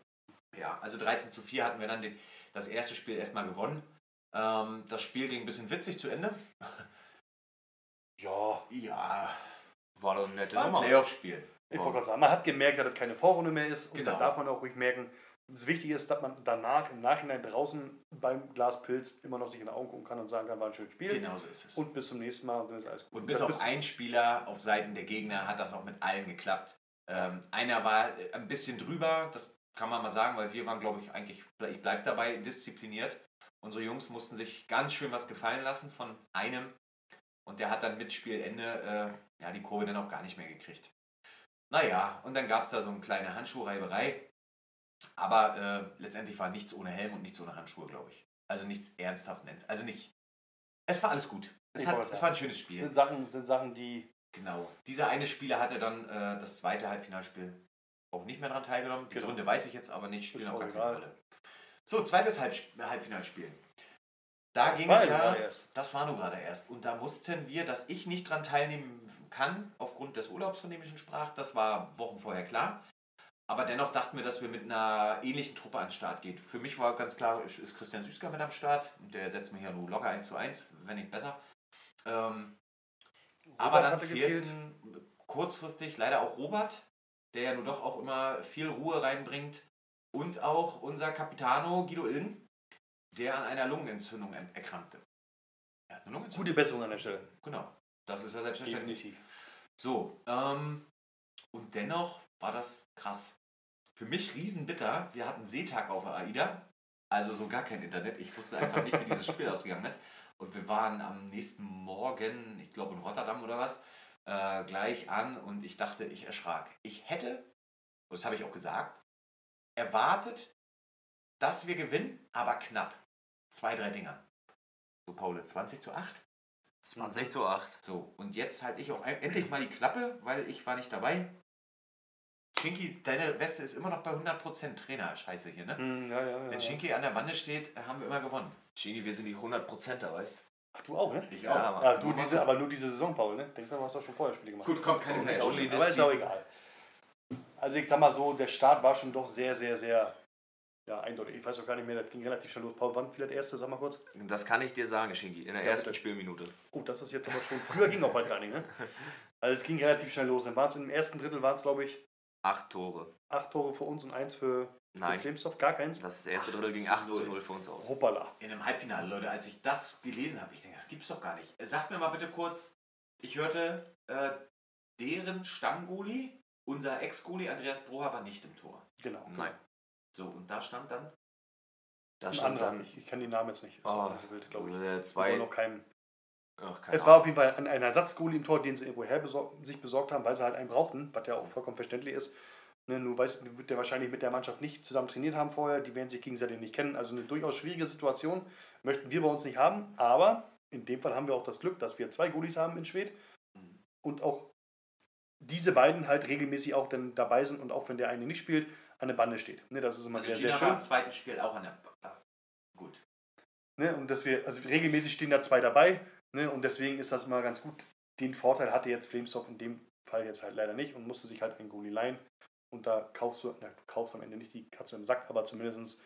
Ja, also 13 zu 4 hatten wir dann den, das erste Spiel erstmal gewonnen. Ähm, das Spiel ging ein bisschen witzig zu Ende.
Ja,
Ja,
War doch eine nette
war ein
Nummer.
Playoff-Spiel.
ich wollte gerade sagen, man hat gemerkt, dass das keine Vorrunde mehr ist. Und
Genau.
da darf man auch ruhig merken, das Wichtige ist, dass man danach, im Nachhinein draußen beim Glas Pilz immer noch sich in die Augen gucken kann und sagen kann, war ein schönes Spiel.
Genau so ist es.
Und bis zum nächsten Mal und dann ist alles gut.
Und bis auf einen Spieler auf Seiten der Gegner hat das auch mit allen geklappt. Ähm, einer war äh, ein bisschen drüber, das kann man mal sagen, weil wir waren, glaube ich, eigentlich, ich bleib dabei, diszipliniert. Unsere Jungs mussten sich ganz schön was gefallen lassen von einem. Und der hat dann mit Spielende äh, ja, die Kurve dann auch gar nicht mehr gekriegt. Naja, und dann gab es da so eine kleine Handschuhreiberei. Aber äh, letztendlich war nichts ohne Helm und nichts ohne Handschuhe, glaube ich. Also nichts ernsthaft nennt. Also nicht. Es war alles gut. Es, hat, es war ein schönes Spiel.
Sind Sachen, sind Sachen, die.
Genau. Dieser eine Spieler hatte dann äh, das zweite Halbfinalspiel auch nicht mehr daran teilgenommen. Die
Genau.
Gründe weiß ich jetzt aber nicht, spielen auch gar keine. Rolle. So, zweites Halb Halbfinalspiel. Da
Das
ging
war
es
ja
das war nur gerade erst. Und da mussten wir, dass ich nicht dran teilnehmen kann, aufgrund des Urlaubs, von dem ich schon sprach, das war Wochen vorher klar. Aber dennoch dachten wir, dass wir mit einer ähnlichen Truppe an den Start gehen. Für mich war ganz klar, ist ist Christian Süßker mit am Start. Und der setzt mir hier nur locker 1 zu 1, wenn nicht besser. Ähm, aber dann
gefehlt.
fehlten kurzfristig leider auch Robert, der ja nun doch auch immer viel Ruhe reinbringt. Und auch unser Capitano Guido Illen, der an einer Lungenentzündung er- erkrankte. Er hat eine Lungenentzündung.
Gute Besserung an der Stelle.
Genau. Das ist ja selbstverständlich.
Definitiv.
So, ähm, und dennoch war das krass. Für mich riesenbitter. Wir hatten Seetag auf der AIDA, also so gar kein Internet. Ich wusste einfach nicht, wie dieses Spiel ausgegangen ist. Und wir waren am nächsten Morgen, ich glaube in Rotterdam oder was, äh, gleich an und ich dachte, ich erschrak. Ich hätte, und das habe ich auch gesagt, erwartet, dass wir gewinnen, aber knapp. Zwei, drei Dinger. So, Paul, 20 zu 8?
20 zu 8.
So, und jetzt halte ich auch endlich mal die Klappe, weil ich war nicht dabei. Shinky, deine Weste ist immer noch bei 100% Trainer. Scheiße hier, ne?
Hm, ja, ja, ja,
Wenn
ja.
Shinky an der Bande steht, haben wir immer gewonnen.
Chini, wir sind die 100%er, weißt
Ach, du auch, ne?
Ich
Ja,
auch.
Mann.
Ja, du diese, aber nur diese Saison, Paul, ne? Denkst du, du hast doch schon vorher Spiele gemacht.
Gut, kommt keine Veränderung.
aber ist auch egal. Also ich sag mal so, der Start war schon doch sehr, sehr, sehr ja, eindeutig. Ich weiß auch gar nicht mehr, das ging relativ schnell los. Paul, wann fiel das erste, sag mal kurz?
Das kann ich dir sagen, Shinki, in der
Ja,
ersten
bitte.
Spielminute.
Oh, das ist jetzt aber schon. Früher ging auch bald gar nicht, ne? Also es ging relativ schnell los. Dann waren es im ersten Drittel, waren es glaube ich,
Acht Tore.
acht Tore für uns und eins für, für
Nein,
Flamesdorf, gar keins.
das erste Drittel ging
8
8
zu
zu
0.
0 für uns aus.
Hoppala.
In einem Halbfinale, Leute, als ich das gelesen habe, ich denke, das gibt's doch gar nicht. Sagt mir mal bitte kurz, ich hörte, äh, deren Stammgoli, unser Ex-Goli Andreas Broha war nicht im Tor.
Genau.
Nein,
So, und da stand dann,
da
Ein
stand
anderer.
dann
Ich, ich kann den Namen jetzt nicht. Ist
Oh,
wild, glaube ich.
äh, zwei.
noch keinen.
Ach,
Es war
Ahnung.
auf jeden Fall ein, ein Ersatzgoalie im Tor, den sie irgendwoher besor sich besorgt haben, weil sie halt einen brauchten, was ja auch vollkommen verständlich ist. Ne, nur weiß, wird der wahrscheinlich mit der Mannschaft nicht zusammen trainiert haben vorher, die werden sich gegenseitig nicht kennen. Also eine durchaus schwierige Situation möchten wir bei uns nicht haben, aber in dem Fall haben wir auch das Glück, dass wir zwei Goalies haben in Schwedt und auch diese beiden halt regelmäßig auch dann dabei sind und auch wenn der eine nicht spielt, an der Bande steht. Ne, das ist immer
also
sehr,
Gina
sehr
war
schön.
im zweiten Spiel auch an der. Ah, gut.
Ne, und dass wir, also regelmäßig stehen da zwei dabei. Ne, und deswegen ist das immer ganz gut. Den Vorteil hatte jetzt Flamesdorf in dem Fall jetzt halt leider nicht und musste sich halt einen Goalie leihen. Und da kaufst du, na, du kaufst am Ende nicht die Katze im Sack, aber zumindest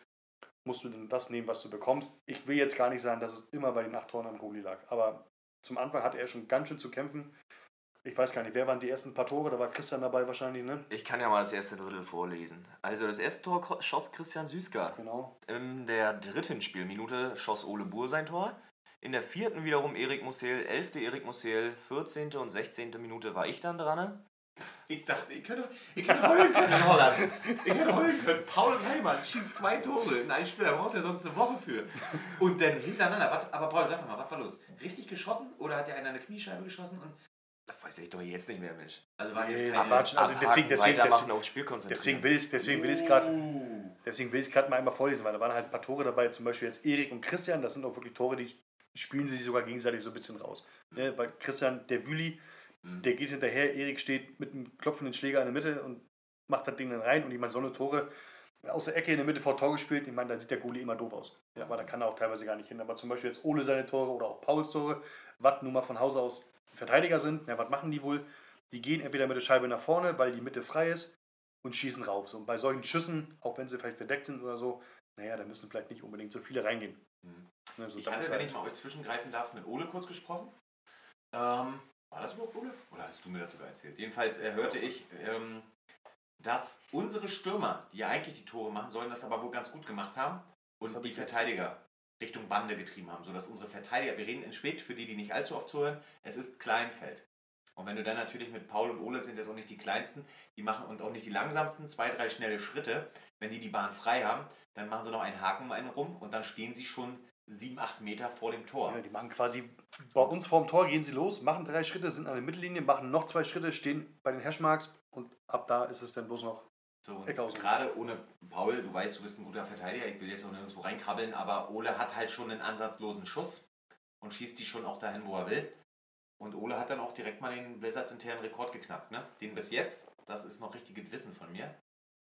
musst du dann das nehmen, was du bekommst. Ich will jetzt gar nicht sagen, dass es immer bei den acht Toren am Goalie lag. Aber zum Anfang hatte er schon ganz schön zu kämpfen. Ich weiß gar nicht, wer waren die ersten paar Tore? Da war Christian dabei wahrscheinlich, ne?
Ich kann ja mal das erste Drittel vorlesen. Also das erste Tor schoss Christian Süßka.
Genau.
In der dritten Spielminute schoss Ole Buhr sein Tor. In der vierten wiederum Erik Mussel, elfte Erik Mussel, 14. und 16. Minute war ich dann dran.
Ich dachte, ich könnte, ich könnte heulen können in Holland. Ich hätte heulen können. Paul Reimann schießt zwei Tore in einem Spiel, da braucht er sonst eine Woche für. Und dann hintereinander. Was, aber Paul, sag doch mal, was war los? Richtig geschossen oder hat er einer eine Kniescheibe geschossen? Und,
Das weiß ich doch jetzt nicht mehr, Mensch.
also
Nee,
jetzt
aber
keine...
warte, also deswegen, deswegen, deswegen,
aufs Spiel konzentrieren.
deswegen will ich deswegen will ich gerade
Uh.
Deswegen will ich es gerade mal einmal vorlesen, weil da waren halt ein paar Tore dabei, zum Beispiel jetzt Erik und Christian, das sind auch wirklich Tore, die spielen sie sich sogar gegenseitig so ein bisschen raus. Ne, bei Christian, der Wüli,
Mhm.
der geht hinterher, Erik steht mit einem klopfenden Schläger in der Mitte und macht das Ding dann rein und ich meine, so eine Tore aus der Ecke in der Mitte vor Tor gespielt, ich meine, da sieht der Goalie immer doof aus. Ja, aber da kann er auch teilweise gar nicht hin. Aber zum Beispiel jetzt Ole seine Tore oder auch Pauls Tore, was nun mal von Hause aus Verteidiger sind, ja, was machen die wohl? Die gehen entweder mit der Scheibe nach vorne, weil die Mitte frei ist und schießen raus. Und bei solchen Schüssen, auch wenn sie vielleicht verdeckt sind oder so, naja, da müssen vielleicht nicht unbedingt so viele reingehen.
Mhm.
Ne, so,
Ich hatte, wenn
halt-
ich mal euch zwischengreifen darf, mit Ole kurz gesprochen. Ähm, war das überhaupt Ole? Oder hattest du mir dazu erzählt? Jedenfalls äh, hörte ich, ähm, dass unsere Stürmer, die ja eigentlich die Tore machen sollen, das aber wohl ganz gut gemacht haben und
hab
die
jetzt.
Verteidiger Richtung Bande getrieben haben, sodass unsere Verteidiger, wir reden in Schwedt, für die, die nicht allzu oft zuhören, es ist Kleinfeld. Und wenn du dann natürlich mit Paul und Ole sind, das auch nicht die kleinsten, die machen und auch nicht die langsamsten, zwei, drei schnelle Schritte. Wenn die die Bahn frei haben, dann machen sie noch einen Haken um einen rum und dann stehen sie schon 7, 8 Meter vor dem Tor.
Ja, die machen quasi bei uns vorm Tor, gehen sie los, machen drei Schritte, sind an der Mittellinie, machen noch zwei Schritte, stehen bei den Hashmarks und ab da ist es dann bloß noch.
So, und gerade ohne Paul, du weißt, du bist ein guter Verteidiger, ich will jetzt auch nirgendwo reinkrabbeln, aber Ole hat halt schon einen ansatzlosen Schuss und schießt die schon auch dahin, wo er will. Und Ole hat dann auch direkt mal den Blizzards internen Rekord geknackt, ne? Den bis jetzt, das ist noch richtiges Wissen von mir.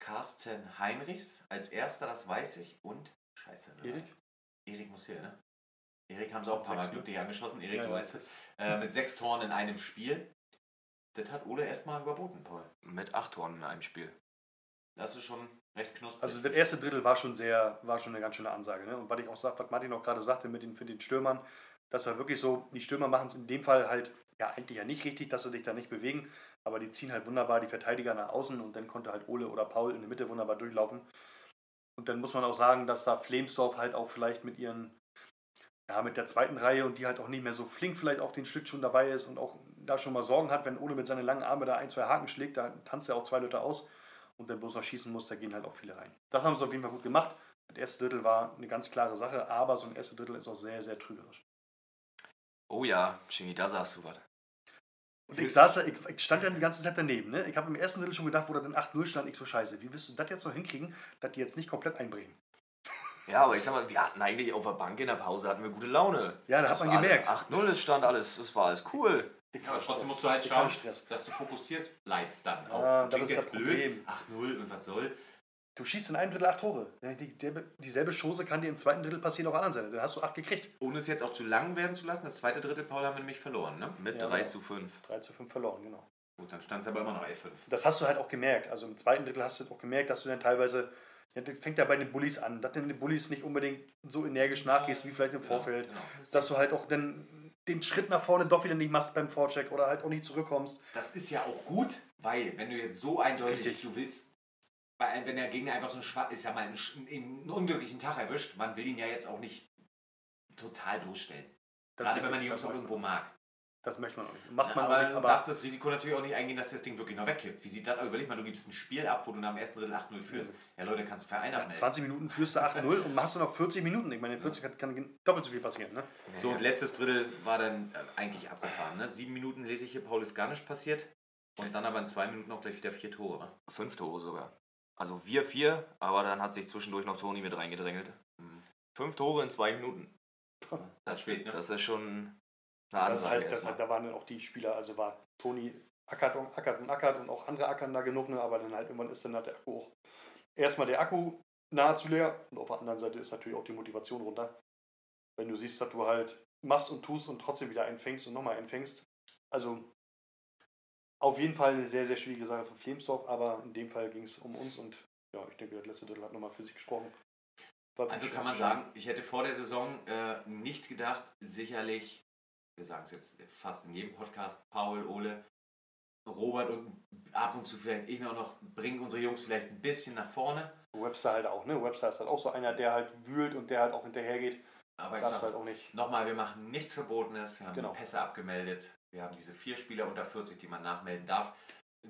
Carsten Heinrichs als erster, das weiß ich. Und, scheiße, ne?
Erik?
Erik muss hier, ne? Erik haben sie auch ein paar Mal glücklich angeschossen, Erik,
Ja,
du
ja.
weißt es. Äh, mit sechs Toren in einem Spiel. Das hat Ole erstmal überboten, Paul.
Mit acht Toren in einem Spiel.
Das ist schon recht knusprig.
Also das erste Drittel war schon sehr, war schon eine ganz schöne Ansage. Ne? Und was ich auch sage, was Martin auch gerade sagte mit den, für den Stürmern, das war wirklich so, die Stürmer machen es in dem Fall halt ja eigentlich ja nicht richtig, dass sie dich da nicht bewegen, aber die ziehen halt wunderbar die Verteidiger nach außen und dann konnte halt Ole oder Paul in der Mitte wunderbar durchlaufen. Und dann muss man auch sagen, dass da Flemsdorf halt auch vielleicht mit ihren, ja, mit der zweiten Reihe und die halt auch nicht mehr so flink vielleicht auf den Schlittschuhen dabei ist und auch da schon mal Sorgen hat, wenn Ole mit seinen langen Armen da ein, zwei Haken schlägt, da tanzt er auch zwei Leute aus und dann bloß noch schießen muss, da gehen halt auch viele rein. Das haben sie auf jeden Fall gut gemacht. Das erste Drittel war eine ganz klare Sache, aber so ein erste Drittel ist auch sehr, sehr trügerisch.
Oh ja, Shingi, da sagst du was.
Und ich saß da, ich, ich stand ja die ganze Zeit daneben. Ne? Ich habe im ersten Drittel schon gedacht, wo da dann 8-0 stand, ich so scheiße. Wie willst du das jetzt noch hinkriegen, dass die jetzt nicht komplett einbrechen?
Ja, aber ich sag mal, wir hatten eigentlich auf der Bank in der Pause hatten wir gute Laune.
Ja, da hat
Das
man gemerkt.
8-0 es stand alles, es war alles cool.
Ich
Aber
hatte
trotzdem
Stress.
musst du halt
Ich
schauen, dass du fokussiert bleibst dann. Auch.
Ah, das ist das
jetzt blöd.
Problem.
8-0 und was soll.
Du schießt in einem Drittel acht Tore. Ne, Die, die, dieselbe Chance kann dir im zweiten Drittel passieren auf der anderen Seite. Dann hast du acht gekriegt.
Ohne es jetzt auch zu lang werden zu lassen, das zweite Drittel, Paul, haben wir nämlich verloren, ne?
Mit
Ja,
3
genau.
zu 5.
3 zu 5 verloren, genau.
Gut, dann stand es aber immer noch 11-5.
Das hast du halt auch gemerkt. Also im zweiten Drittel hast du auch gemerkt, dass du dann teilweise, ja, das fängt ja bei den Bullies an, dass du den Bullies nicht unbedingt so energisch nachgehst wie vielleicht im Vorfeld.
Genau.
Dass du halt auch dann den Schritt nach vorne doch wieder nicht machst beim Vorcheck oder halt auch nicht zurückkommst.
Das ist ja auch gut, weil wenn du jetzt so eindeutig,
Richtig.
du willst, bei, einem- wenn der Gegner einfach so einen, schwa- ist ja mal einen, einen unglücklichen Tag erwischt, man will ihn ja jetzt auch nicht total bloßstellen.
Das,
Gerade wenn man die Jungs auch irgendwo mag.
das möchte man auch nicht. Macht
Ja,
man
aber
auch
du
nicht, aber
darfst das Risiko natürlich auch nicht eingehen, dass das Ding wirklich noch wegkippt. Wie sieht das aus? Überleg mal, du gibst ein Spiel ab, wo du nach dem ersten Drittel 8-0 führst. Ja, Leute, kannst du Verein
nach
abmelden.
20 Minuten führst du 8-0 und machst du noch 40 Minuten. Ich meine, in 40 kann, kann doppelt so viel passieren. Ne?
So, und letztes Drittel war dann äh, eigentlich abgefahren. Ne? Sieben Minuten lese ich hier, Paul ist gar nicht passiert. Und dann aber in zwei Minuten auch gleich wieder vier Tore.
Fünf Tore sogar. Also wir vier, aber dann hat sich zwischendurch noch Toni mit reingedrängelt.
Mhm.
Fünf Tore in zwei Minuten.
Das
Das,
steht, ne?
das ist schon eine
Das ist
Ansage.
halt, das halt, da waren dann auch die Spieler, also war Toni ackert und ackert und ackert und auch andere ackern da genug, ne? aber dann halt irgendwann ist dann halt der Akku auch erstmal der Akku nahezu leer und auf der anderen Seite ist natürlich auch die Motivation runter. Wenn du siehst, dass du halt machst und tust und trotzdem wieder einfängst und nochmal einfängst. Also auf jeden Fall eine sehr, sehr schwierige Sache für Flemsdorf, aber in dem Fall ging es um uns und ja, ich denke, das letzte Drittel hat nochmal für sich gesprochen. War
Also kann man sagen, ich hätte vor der Saison äh, nicht gedacht, sicherlich, wir sagen es jetzt fast in jedem Podcast, Paul, Ole, Robert und ab und zu vielleicht ich noch, noch bringen unsere Jungs vielleicht ein bisschen nach vorne.
Webster halt auch, ne? Webster ist halt auch so einer, der halt wühlt und der halt auch hinterhergeht.
Aber ich sag,
halt auch nicht.
nochmal, wir machen nichts Verbotenes, wir haben
Genau.
Pässe abgemeldet, wir haben diese vier Spieler unter 40, die man nachmelden darf,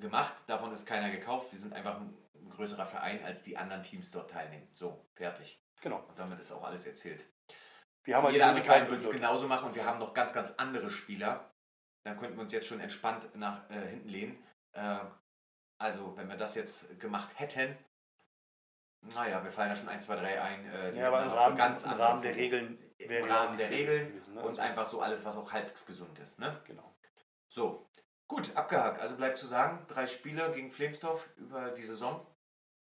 gemacht. Davon ist keiner gekauft. Wir sind einfach ein, ein größerer Verein, als die anderen Teams dort teilnehmen. So, fertig.
Genau.
Und damit ist auch alles erzählt.
Wir haben halt
Jeder andere Verein würde es genauso machen und wir haben noch ganz, ganz andere Spieler. Dann könnten wir uns jetzt schon entspannt nach äh, hinten lehnen. Äh, also, wenn wir das jetzt gemacht hätten, naja, wir fallen da schon 1, 2, 3 ein. Äh, die
Ja, aber im Rahmen,
ganz
im Rahmen der. Regeln
Im Rahmen der Regeln
gewesen, ne?
und
Also,
einfach so alles, was auch halbwegs gesund ist. Ne?
Genau.
So, gut, abgehakt. Also bleibt zu sagen, drei Spiele gegen Flemsdorf über die Saison.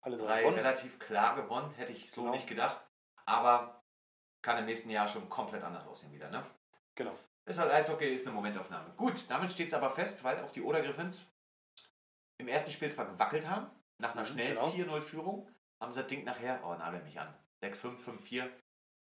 Alle drei
Drei relativ klar gewonnen, hätte ich so
Genau.
nicht gedacht. Aber kann im nächsten Jahr schon komplett anders aussehen wieder. Ne?
Genau.
Ist halt Eishockey, ist eine Momentaufnahme. Gut, damit steht es aber fest, weil auch die Oder Griffins im ersten Spiel zwar gewackelt haben, nach einer
Mhm,
schnellen
genau.
4-0-Führung, haben sie das Ding nachher, oh, nagel mich an, 6-5, 5-4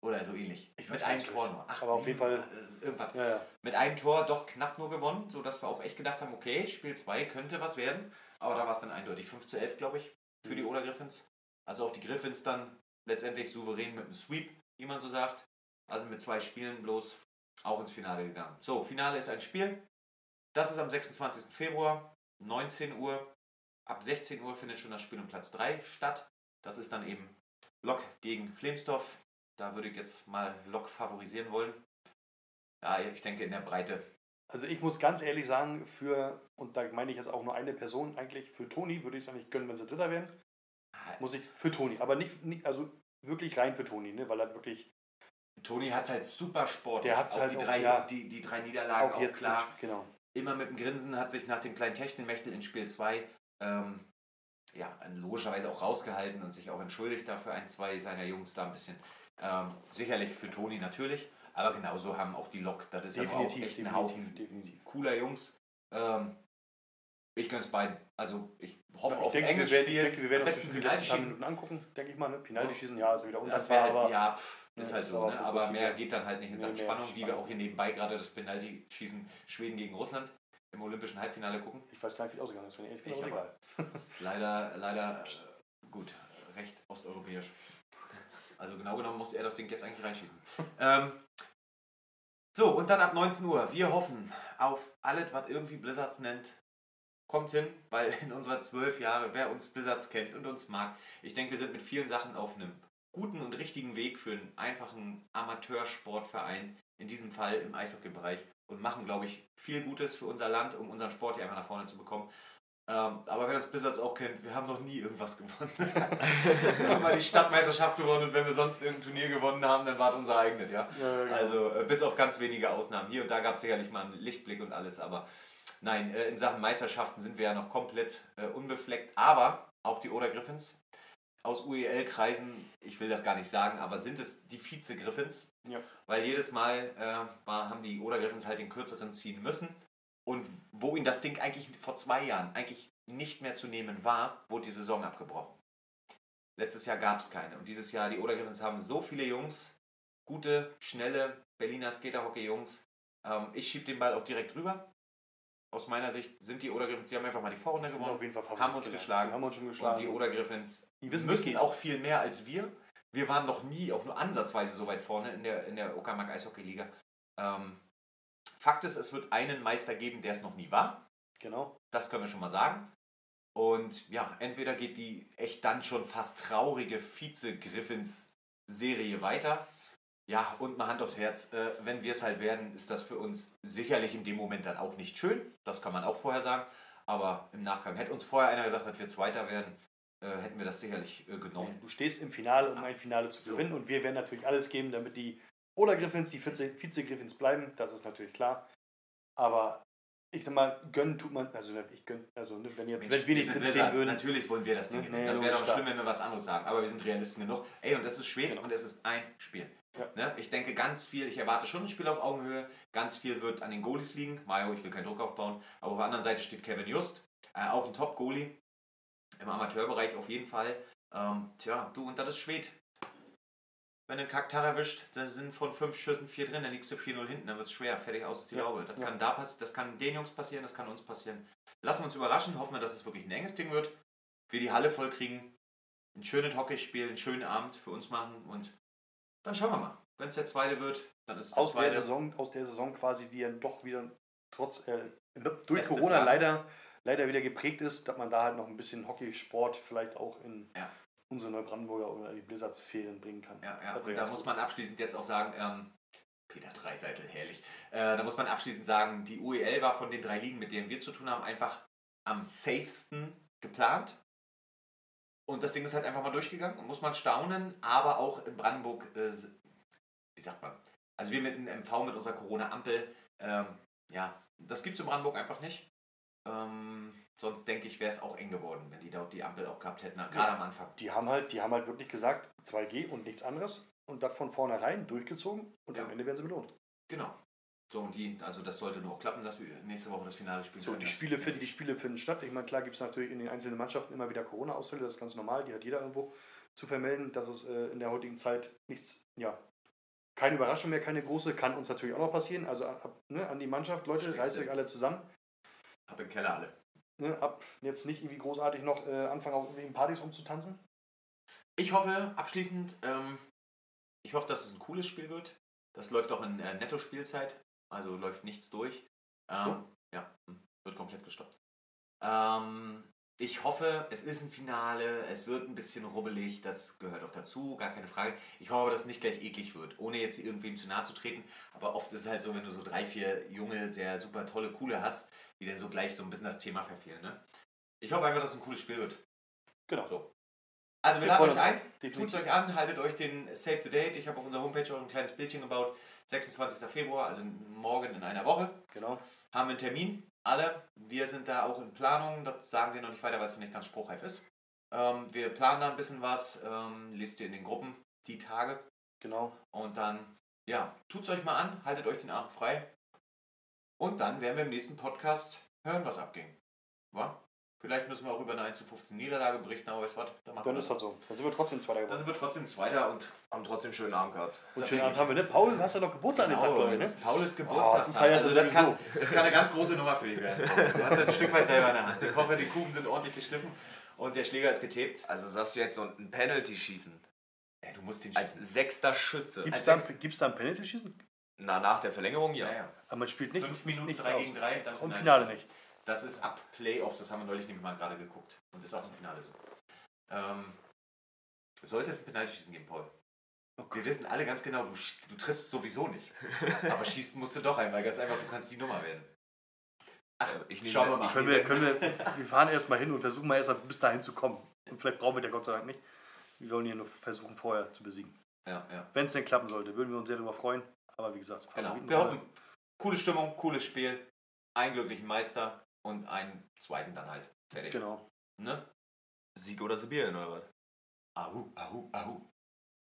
oder so ähnlich.
Ich
Mit einem Tor nur. Acht,
aber auf jeden Fall-
äh, irgendwas.
Ja, ja.
Mit einem Tor doch knapp nur gewonnen, sodass wir auch echt gedacht haben, okay, Spiel 2 könnte was werden. Aber da war es dann eindeutig 5 zu 11, glaube ich, für die Oder Griffins. Also auch die Griffins dann letztendlich souverän mit einem Sweep, wie man so sagt. Also mit zwei Spielen bloß auch ins Finale gegangen. So, Finale ist ein Spiel. Das ist am 26. Februar, 19 Uhr. Ab 16 Uhr findet schon das Spiel um Platz 3 statt. Das ist dann eben Lok gegen Flemsdorf. Da würde ich jetzt mal Lok favorisieren wollen. Ja, ich denke in der Breite.
Also ich muss ganz ehrlich sagen, für, und da meine ich jetzt auch nur eine Person eigentlich, für Toni würde ich es eigentlich gönnen, wenn sie Dritter wären. Muss ich für Toni, aber nicht, nicht also wirklich rein für Toni, ne? weil er wirklich.
Toni hat es halt super Sport.
Der hat es halt
die
auch,
drei,
ja,
die, die drei Niederlagen
auch
auch,
jetzt
klar.
Sind, genau.
Immer mit dem Grinsen hat sich nach dem kleinen Techtelmechtel in Spiel 2 ähm, ja, logischerweise auch rausgehalten und sich auch entschuldigt dafür ein, zwei seiner Jungs da ein bisschen. Ähm, sicherlich für Toni natürlich, aber genauso haben auch die Lok, das ist aber auch
Definitiv,
echt ein
definitiv,
Haufen
definitiv.
cooler Jungs. Ähm, ich gönn's beiden. Also ich hoffe
ich
auf
denke,
enges
wir werden,
Spiel.
ich denke, wir werden uns die letzten paar. Minuten angucken, denke ich mal. Ne? Penalty-Schießen, ja, ist wieder
Das
undankbar,
halt,
aber
ja, pff, ist
Ja,
halt
ist
so,
aber
ne? aber mehr
wieder-
geht dann halt nicht in Sachen
mehr
Spannung, wie wir
Spannung.
auch hier nebenbei gerade das Penalty-Schießen Schweden gegen Russland im olympischen Halbfinale gucken.
ich weiß gar nicht, wie es ausgegangen ist, wenn ich ehrlich bin,
Ich
aber
aber.
egal.
Leider, leider, äh, gut, recht osteuropäisch. Also genau genommen muss er das Ding jetzt eigentlich reinschießen. ähm, so, und dann ab 19 Uhr. Wir hoffen auf alles, was irgendwie Blizzards nennt. Kommt hin, weil in unserer zwölf Jahre, wer uns Blizzards kennt und uns mag, ich denke, wir sind mit vielen Sachen auf einem guten und richtigen Weg für einen einfachen Amateursportverein, in diesem Fall im Eishockey-Bereich, und machen, glaube ich, viel Gutes für unser Land, um unseren Sport hier einfach nach vorne zu bekommen. Ähm, aber wer uns Blizzards auch kennt, wir haben noch nie irgendwas gewonnen. wir haben mal die Stadtmeisterschaft gewonnen und wenn wir sonst irgendein Turnier gewonnen haben, dann war es unser eigenes, ja.
Ja, genau.
Also äh, bis auf ganz wenige Ausnahmen. Hier und da gab es sicherlich mal einen Lichtblick und alles, aber nein, äh, in Sachen Meisterschaften sind wir ja noch komplett äh, unbefleckt. Aber auch die Oder Griffins aus UEL-Kreisen, ich will das gar nicht sagen, aber sind es die Vize-Griffins?
Ja.
Weil jedes Mal äh, war, haben die Oder Griffins halt den kürzeren ziehen müssen. Und wo ihnen das Ding eigentlich vor zwei Jahren eigentlich nicht mehr zu nehmen war, wurde die Saison abgebrochen. Letztes Jahr gab es keine. Und dieses Jahr, die Oder Griffins haben so viele Jungs, gute, schnelle Berliner Skaterhockey-Jungs. Ähm, ich schiebe den Ball auch direkt rüber. Aus meiner Sicht sind die Oder Griffins, die haben einfach mal die Vorrunde gewonnen.
auf jeden Fall
haben uns geschlagen.
Haben uns schon
Und
geschlagen.
die Oder Griffins müssen auch viel mehr als wir. Wir waren noch nie, auch nur ansatzweise so weit vorne in der, in der Uckermark Eishockey-Liga. Ähm, Fakt ist, es wird einen Meister geben, der es noch nie war.
Genau.
Das können wir schon mal sagen. Und ja, entweder geht die echt dann schon fast traurige Vize-Griffins-Serie weiter. Ja, und mal Hand aufs Herz, äh, wenn wir es halt werden, ist das für uns sicherlich in dem Moment dann auch nicht schön. Das kann man auch vorher sagen. Aber im Nachgang hätte uns vorher einer gesagt, dass wir Zweiter werden, äh, hätten wir das sicherlich äh, genommen.
Du stehst im Finale, um ein Finale zu gewinnen und wir werden natürlich alles geben, damit die oder Griffins, die Vize- Vize-Griffins bleiben, das ist natürlich klar. Aber ich sag mal, gönnen tut man, also ich gönn, also ne, wenn jetzt, wenn wir nicht drinstehen würden,
Natürlich wollen wir das Ding
Nee,
gewinnen.
nee,
das wäre doch schlimm, wenn wir was anderes sagen. Aber wir sind Realisten genug. Ey, und es ist spät
Genau.
und es ist ein Spiel.
Ja.
Ne? Ich denke ganz viel, ich erwarte schon ein Spiel auf Augenhöhe. Ganz viel wird an den Goalies liegen. Mario, ich will keinen Druck aufbauen. Aber auf der anderen Seite steht Kevin Just. Äh, auch ein Top-Goalie. Im Amateurbereich auf jeden Fall. Ähm, tja, du, und das ist Schwed. Wenn du einen Kaktar erwischt, da sind von fünf Schüssen vier drin, dann liegst du 4-0 hinten, dann wird es schwer, fertig aus ist die
Ja,
Laube. Das
ja.
kann da passieren, das kann den Jungs passieren, das kann uns passieren. Lassen wir uns überraschen, hoffen wir, dass es wirklich ein enges Ding wird. Wir die Halle voll kriegen, ein schönes Hockeyspiel, einen schönen Abend für uns machen und dann schauen wir mal. Wenn es der zweite wird, dann ist es der
aus der
zweite.
Saison, aus der Saison quasi, die dann doch wieder trotz äh, durch
Beste
Corona
Plan.
leider, leider wieder geprägt ist, dass man da halt noch ein bisschen Hockeysport vielleicht auch in
Ja.
Unsere Neubrandenburger oder die Blizzards-Ferien bringen kann.
Ja, ja. Und da muss
gut.
man abschließend jetzt auch sagen, ähm, Peter Dreiseitel, herrlich. Äh, da muss man abschließend sagen, die UEL war von den drei Ligen, mit denen wir zu tun haben, einfach am safesten geplant. Und das Ding ist halt einfach mal durchgegangen und muss man staunen, aber auch in Brandenburg, äh, wie sagt man, also wir mit dem MV, mit unserer Corona-Ampel, ähm, ja, das gibt es in Brandenburg einfach nicht. Ähm, sonst denke ich, wäre es auch eng geworden, wenn die dort die Ampel auch gehabt hätten, gerade am Anfang.
Die haben halt, die haben halt wirklich gesagt, 2G und nichts anderes und das von vornherein durchgezogen und
Ja.
am Ende werden sie belohnt.
Genau. So, und die, also das sollte nur auch klappen, dass wir nächste Woche das Finale spielen
So,
können.
die Spiele finden, die Spiele finden statt. Ich meine, klar gibt es natürlich in den einzelnen Mannschaften immer wieder Corona-Ausfälle, das ist ganz normal, die hat jeder irgendwo zu vermelden, dass es äh, in der heutigen Zeit nichts, ja, keine Überraschung mehr, keine große, kann uns natürlich auch noch passieren. Also ab, ne, an die Mannschaft, Leute, reißt euch alle zusammen.
Ab im Keller alle.
Ne, ab jetzt nicht irgendwie großartig noch äh, anfangen, auf irgendwelchen Partys umzutanzen.
Ich hoffe, abschließend, ähm, ich hoffe, dass es ein cooles Spiel wird. Das läuft auch in äh, Netto-Spielzeit, also läuft nichts durch. Ähm,
So.
Ja, hm, wird komplett gestoppt. Ähm, ich hoffe, es ist ein Finale, es wird ein bisschen rubbelig, das gehört auch dazu, gar keine Frage. Ich hoffe aber, dass es nicht gleich eklig wird, ohne jetzt irgendwem zu nahe zu treten. Aber oft ist es halt so, wenn du so drei, vier junge, sehr super tolle, coole hast, die dann so gleich so ein bisschen das Thema verfehlen. Ne? Ich hoffe einfach, dass es ein cooles Spiel wird.
Genau.
So. Also wir
Wir
laden euch ein, tut es euch an, haltet euch den Save the Date. Ich habe auf unserer Homepage auch ein kleines Bildchen gebaut. 26. Februar, also morgen in einer Woche,
Genau.
haben wir einen Termin. Alle. Wir sind da auch in Planung. Das sagen wir noch nicht weiter, weil es noch nicht ganz spruchreif ist. Ähm, wir planen da ein bisschen was. Ähm, lest ihr in den Gruppen die Tage.
Genau.
Und dann, ja, tut's euch mal an, haltet euch den Abend frei. Und dann werden wir im nächsten Podcast hören, was abging. Wa? Vielleicht müssen wir auch über eine 1 zu 15 Niederlage berichten, aber weißt du was? Dann, machen
Dann
wir
ist das so. Dann sind wir trotzdem Zweiter
Dann
geworden.
sind wir trotzdem Zweiter und
Haben trotzdem einen schönen Abend gehabt.
Und schönen Abend haben wir, ne? Paul, du hast ja noch Geburtstag an dem Tag,
Genau,
glaube ich, ne?
ist Pauls
Oh,
Geburtstag.
feierst
also das kann, das kann eine ganz große Nummer für dich werden. Du hast ja ein Stück weit selber in der Hand. Ich hoffe, die Kuchen sind ordentlich geschliffen und der Schläger ist getaped.
Also sagst du jetzt so ein Penalty schießen.
Ey, du musst den
Als
schießen.
sechster Schütze.
Gibt es
als
da,
Sechs-
gibt's da ein Penalty-Schießen?
Na, nach der Verlängerung ja.
Ja.
Aber man spielt nicht.
Fünf Minuten,
nicht
drei
raus.
gegen drei. Dann
Und Finale nicht.
Das ist ab Playoffs, das haben wir neulich nämlich mal gerade geguckt. Und ist auch im Finale so. Ähm, sollte es ein Penalty-Schießen geben, Paul?
Oh.
Wir wissen alle ganz genau, du, du triffst sowieso nicht. Aber schießen musst du doch einmal, ganz einfach, du kannst die Nummer werden. Ach,
Ich nehme-
schauen wir mal.
Können wir, können wir, wir fahren erstmal hin und versuchen mal erstmal bis dahin zu kommen. Und vielleicht brauchen wir der Gott sei Dank nicht. Wir wollen hier nur versuchen, vorher zu besiegen.
Ja, ja.
Wenn es denn klappen sollte, würden wir uns sehr darüber freuen. Aber wie gesagt,
Genau. Wir hoffen, coole Stimmung, cooles Spiel, einen glücklichen Meister und einen zweiten dann halt. Fertig.
Genau.
Ne?
Sieg oder Sibirien oder was?
Ahu, ahu, ahu.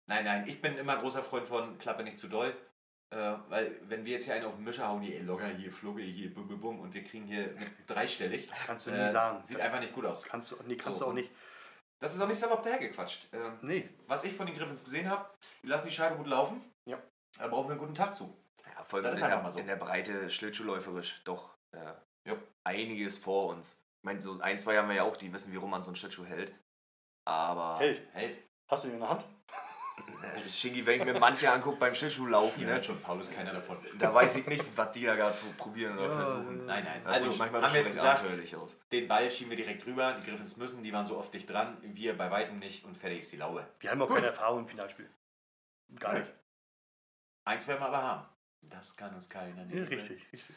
Nein, nein, ich bin immer großer Freund von Klappe nicht zu doll. Äh, weil, wenn wir jetzt hier einen auf den Mischer hauen, hier locker, hier Flugge, hier bum, bum, bum, und wir kriegen hier dreistellig.
Das kannst du
äh,
nie sagen.
Sieht einfach nicht gut aus.
Kannst du, nee, kannst
So.
du auch nicht.
Das ist auch nicht salopp dahergequatscht. Ähm,
Nee,
was ich von den Griffins gesehen habe, die lassen die Scheibe gut laufen.
Ja.
Da brauchen wir einen guten Tag zu.
Ja, vor allem
Das ist
in,
einfach
der,
mal so.
in der Breite schlittschuhläuferisch doch äh,
Ja.
einiges vor uns. Ich meine, so ein, zwei haben wir ja auch, die wissen, wie rum man so einen Schlittschuh hält. Aber
Held.
Hält.
Hast du ihn in der Hand?
Shingi, wenn ich mir manche angucke beim Schlittschuh laufen,
Ihr
ne,
schon, Paul ist keiner davon.
da weiß ich nicht, was die da gerade probieren oder
Ja,
versuchen.
Nein, nein.
Das
Also,
sieht manchmal
haben wir jetzt gesagt,
aus.
den Ball schieben wir direkt rüber. Die Griffins müssen, die waren so oft dicht dran. Wir bei weitem nicht und fertig ist die Laube.
Wir haben auch
Gut.
keine Erfahrung im Finalspiel. Gar nicht.
Eins werden wir aber haben. Das kann uns keiner
Ja,
nehmen.
richtig, richtig.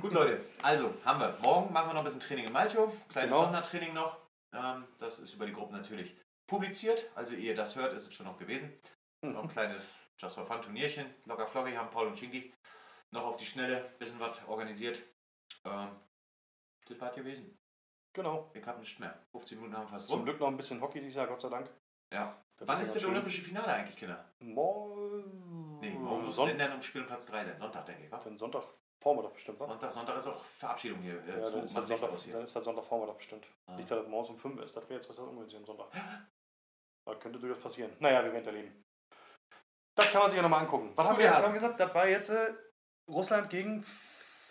Gut, Leute. Also, haben wir. Morgen machen wir noch ein bisschen Training in Malcho. Kleines
Genau.
Sondertraining noch. Ähm, das ist über die Gruppe natürlich publiziert. Also, ehe ihr das hört, ist es schon noch gewesen. Noch ein
Mhm.
kleines Just for Fun Turnierchen. Locker flockig haben Paul und Shinky noch auf die Schnelle ein bisschen was organisiert. Ähm, das war gewesen.
Genau.
Wir haben nichts mehr. 15 Minuten haben wir fast
Zum
rum.
Glück noch ein bisschen Hockey dieses Jahr, Gott sei Dank.
Ja.
Das
Wann ist das olympische Finale eigentlich, Kinder?
Morgen.
Morgen muss
Son
dann um Spiel um Platz 3 sein. Sonntag, denke ich. wa?
Dann Sonntag Vormittag bestimmt, wa?
Sonntag, Sonntag ist auch Verabschiedung hier. Äh,
Ja,
zu
dann ist, halt Sonntag,
hier.
dann ist halt Sonntag Vormittag bestimmt.
Ah.
Nicht, dass das morgens um 5 ist. Das wäre jetzt was ungünstig am Sonntag. Das könnte durchaus passieren. Naja, wir werden erleben. Das kann man sich ja nochmal angucken. Was haben
Gut,
wir jetzt
ja.
haben gesagt? Das war jetzt äh, Russland gegen.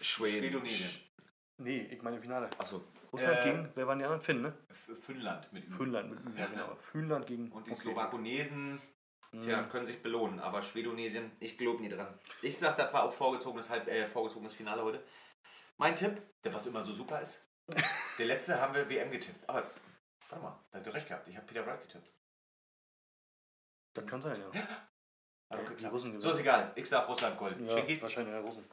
Schweden.
Schwedonesien.
Nee, ich meine Finale.
Achso,
Russland
Äh,
gegen. Wer waren die anderen? Finn, ne?
F- Finnland mit Ü.
Finnland. Mit, Ü, ja, genau. Finnland gegen.
Und die
okay.
Slowakonesen. Tja, können sich belohnen. Aber Schwedonesien, ich glaube nie dran. Ich sag, das war auch vorgezogenes, Halb, äh, vorgezogenes Finale heute. Mein Tipp, der was immer so super ist. Der letzte haben wir WM getippt. Aber, warte mal, da habt ihr recht gehabt. Ich habe Peter Wright getippt.
Das kann sein, ja.
Hat auch
Die. Russen
So ist egal. Ich sag Russland Gold.
Ja, wahrscheinlich der Russen.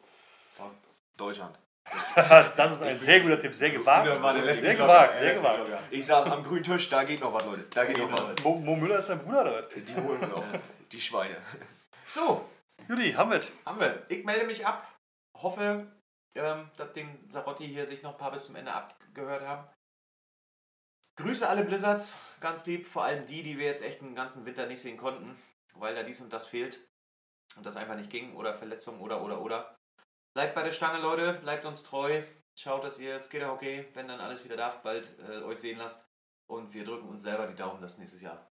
Deutschland.
das ist ein sehr guter Tipp. Sehr gewagt. Sehr gewagt, sehr gewagt.
Ich sag, am grünen Tisch, da geht noch was, Leute. Da geht noch was.
Mo, Mo Müller ist dein Bruder, oder?
Die holen wir noch. Die Schweine.
So,
Judy, haben wir
haben wir. Ich melde mich ab. Hoffe, ähm, dass den Sarotti hier sich noch ein paar bis zum Ende abgehört haben. Grüße alle Blizzards, ganz lieb. Vor allem die, die wir jetzt echt den ganzen Winter nicht sehen konnten, weil da dies und das fehlt und das einfach nicht ging oder Verletzungen oder oder oder. Bleibt bei der Stange, Leute. Bleibt uns treu. Schaut, dass ihr Skaterhockey, wenn dann alles wieder darf, bald äh, euch sehen lasst. Und wir drücken uns selber die Daumen, dass nächstes Jahr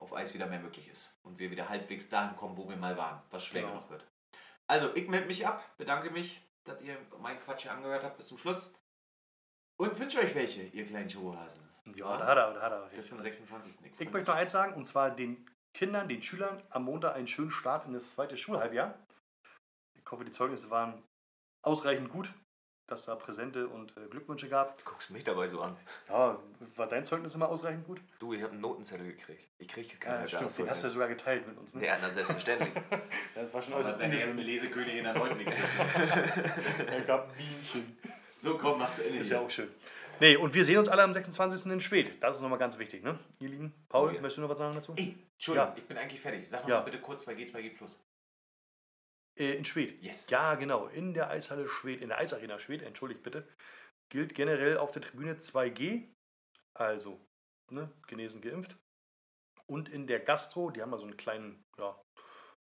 auf Eis wieder mehr möglich ist. Und wir wieder halbwegs dahin kommen, wo wir mal waren, was schwer
Genau.
genug wird. Also, ich melde mich ab, bedanke mich, dass ihr meinen Quatsch hier angehört habt bis zum Schluss. Und wünsche euch welche, ihr kleinen Chohasen.
Ja, da hat er, da hat er.
Bis zum 26. Ich,
Ich möchte noch eins sagen, und zwar den Kindern, den Schülern am Montag einen schönen Start in das zweite Schulhalbjahr. Ich hoffe, die Zeugnisse waren ausreichend gut, dass da Präsente und äh, Glückwünsche gab.
Du guckst mich dabei so an.
Ja, war dein Zeugnis immer ausreichend gut?
Du, ich habe einen Notenzettel gekriegt. Ich kriege
Ja,
keine
stimmt, den hast du ja sogar geteilt mit uns. Ne?
Ja, na selbstverständlich.
Ja, das war schon äußerst
seine ersten
ungewöhnlich.
Lesekönigin der 9. gekriegt.
Er gab Bienchen.
So, komm, mach zu Ende.
Ist ja auch schön. Nee, und wir sehen uns alle am 26. in Schwedt. Das ist nochmal ganz wichtig, ne? Ihr Lieben. Paul,
Oh ja.
möchtest du noch was sagen dazu?
Ey, Entschuldigung,
Ja.
ich bin eigentlich fertig. Sag noch
Ja.
mal bitte kurz 2G, 2G plus.
Äh, in Schwedt.
Yes.
Ja, genau. In der Eishalle Schwedt, in der Eisarena Schwedt, entschuldigt bitte, gilt generell auf der Tribüne 2G, also ne, genesen, geimpft. Und in der Gastro, die haben mal so einen kleinen, ja,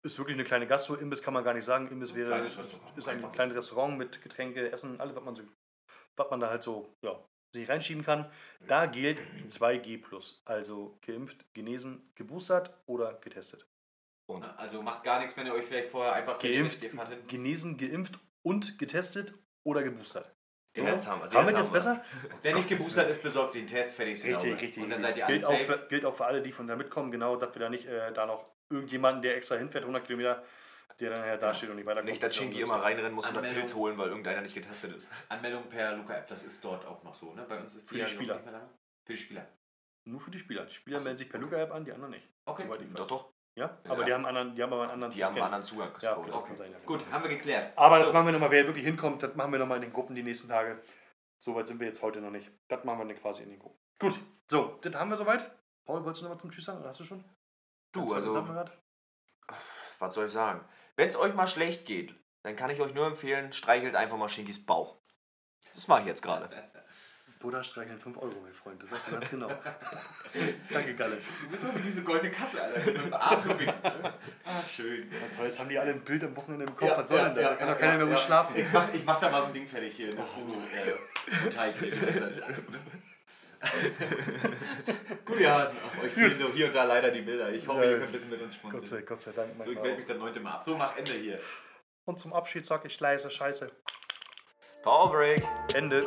ist wirklich eine kleine Gastro. Imbiss kann man gar nicht sagen. Imbiss wäre,
Restaurant.
ist ein kleines Restaurant mit Getränke, Essen, alles, was man so, was man da halt so, ja, sich reinschieben kann. Da gilt 2G+. Also geimpft, genesen, geboostert oder getestet.
Na, Also macht gar nichts, wenn ihr euch vielleicht vorher einfach
Geimpft,
hin.
genesen, geimpft und getestet oder geboostert.
Den jetzt haben, also
haben wir
jetzt
besser?
Wer nicht geboostert ist, besorgt sich einen Test, fertig ist die
Richtig,
Laube.
richtig.
Und dann seid ihr alle
gilt, auch
safe.
für, gilt auch für alle, die von da mitkommen, genau, dass wir da nicht äh, da noch irgendjemanden, der extra hinfährt, 100 Kilometer, der dann ja da steht und nicht weiterkommt.
Nicht, dass Shinki immer reinrennen muss und einen
Anmeldung.
Pilz holen, weil irgendeiner nicht getestet ist.
Anmeldung per Luca-App, das ist dort auch noch so. Ne? Bei uns ist
Für die
ja
Spieler.
nicht mehr lange. Für die Spieler.
Nur für die Spieler. Die Spieler
Ach so.
melden sich per Luca-App an, die anderen nicht.
Okay.
Doch, doch.
Ja? Aber
Ja.
die haben, anderen, die haben aber einen anderen
Die haben einen anderen Zugangscode.
Ja, genau, kann sein. Ja.
gut, haben wir geklärt.
Aber das
So.
machen wir nochmal, wer wirklich hinkommt, das machen wir nochmal in den Gruppen die nächsten Tage. Soweit sind wir jetzt heute noch nicht. Das machen wir dann quasi in den Gruppen. Gut, so, das haben wir soweit. Paul, wolltest du noch was zum Tschüss sagen? Oder hast du schon?
Du,
Ganz
also, was soll ich sagen? Wenn es euch mal schlecht geht, dann kann ich euch nur empfehlen, streichelt einfach mal Shinkis Bauch. Das mache ich jetzt gerade.
Buddha streicheln 5 Euro, mein Freund. Das weißt du ganz genau. Danke, Galle.
Du bist so wie diese goldene Katze, Alter. Mit dem Arm so winken. Ah, schön.
Na toll, jetzt haben die alle ein Bild am Wochenende im Kopf. was soll denn das? da kann doch keiner mehr
ja.
ruhig schlafen.
Ich mach, ich mach da mal so ein Ding fertig hier. Eine Foto, äh, Teig. wie das dann- Gut, ihr Hasen. Ach, Euch fehlen so hier und da leider die Bilder. Ich hoffe,
Ja,
ihr könnt ein bisschen mit uns
Gott sei. Gott sei Dank.
So, ich melde
auch.
mich dann neunte Mal ab. So, mach Ende hier.
Und zum Abschied sag ich leise Scheiße.
Power Break.
Ende.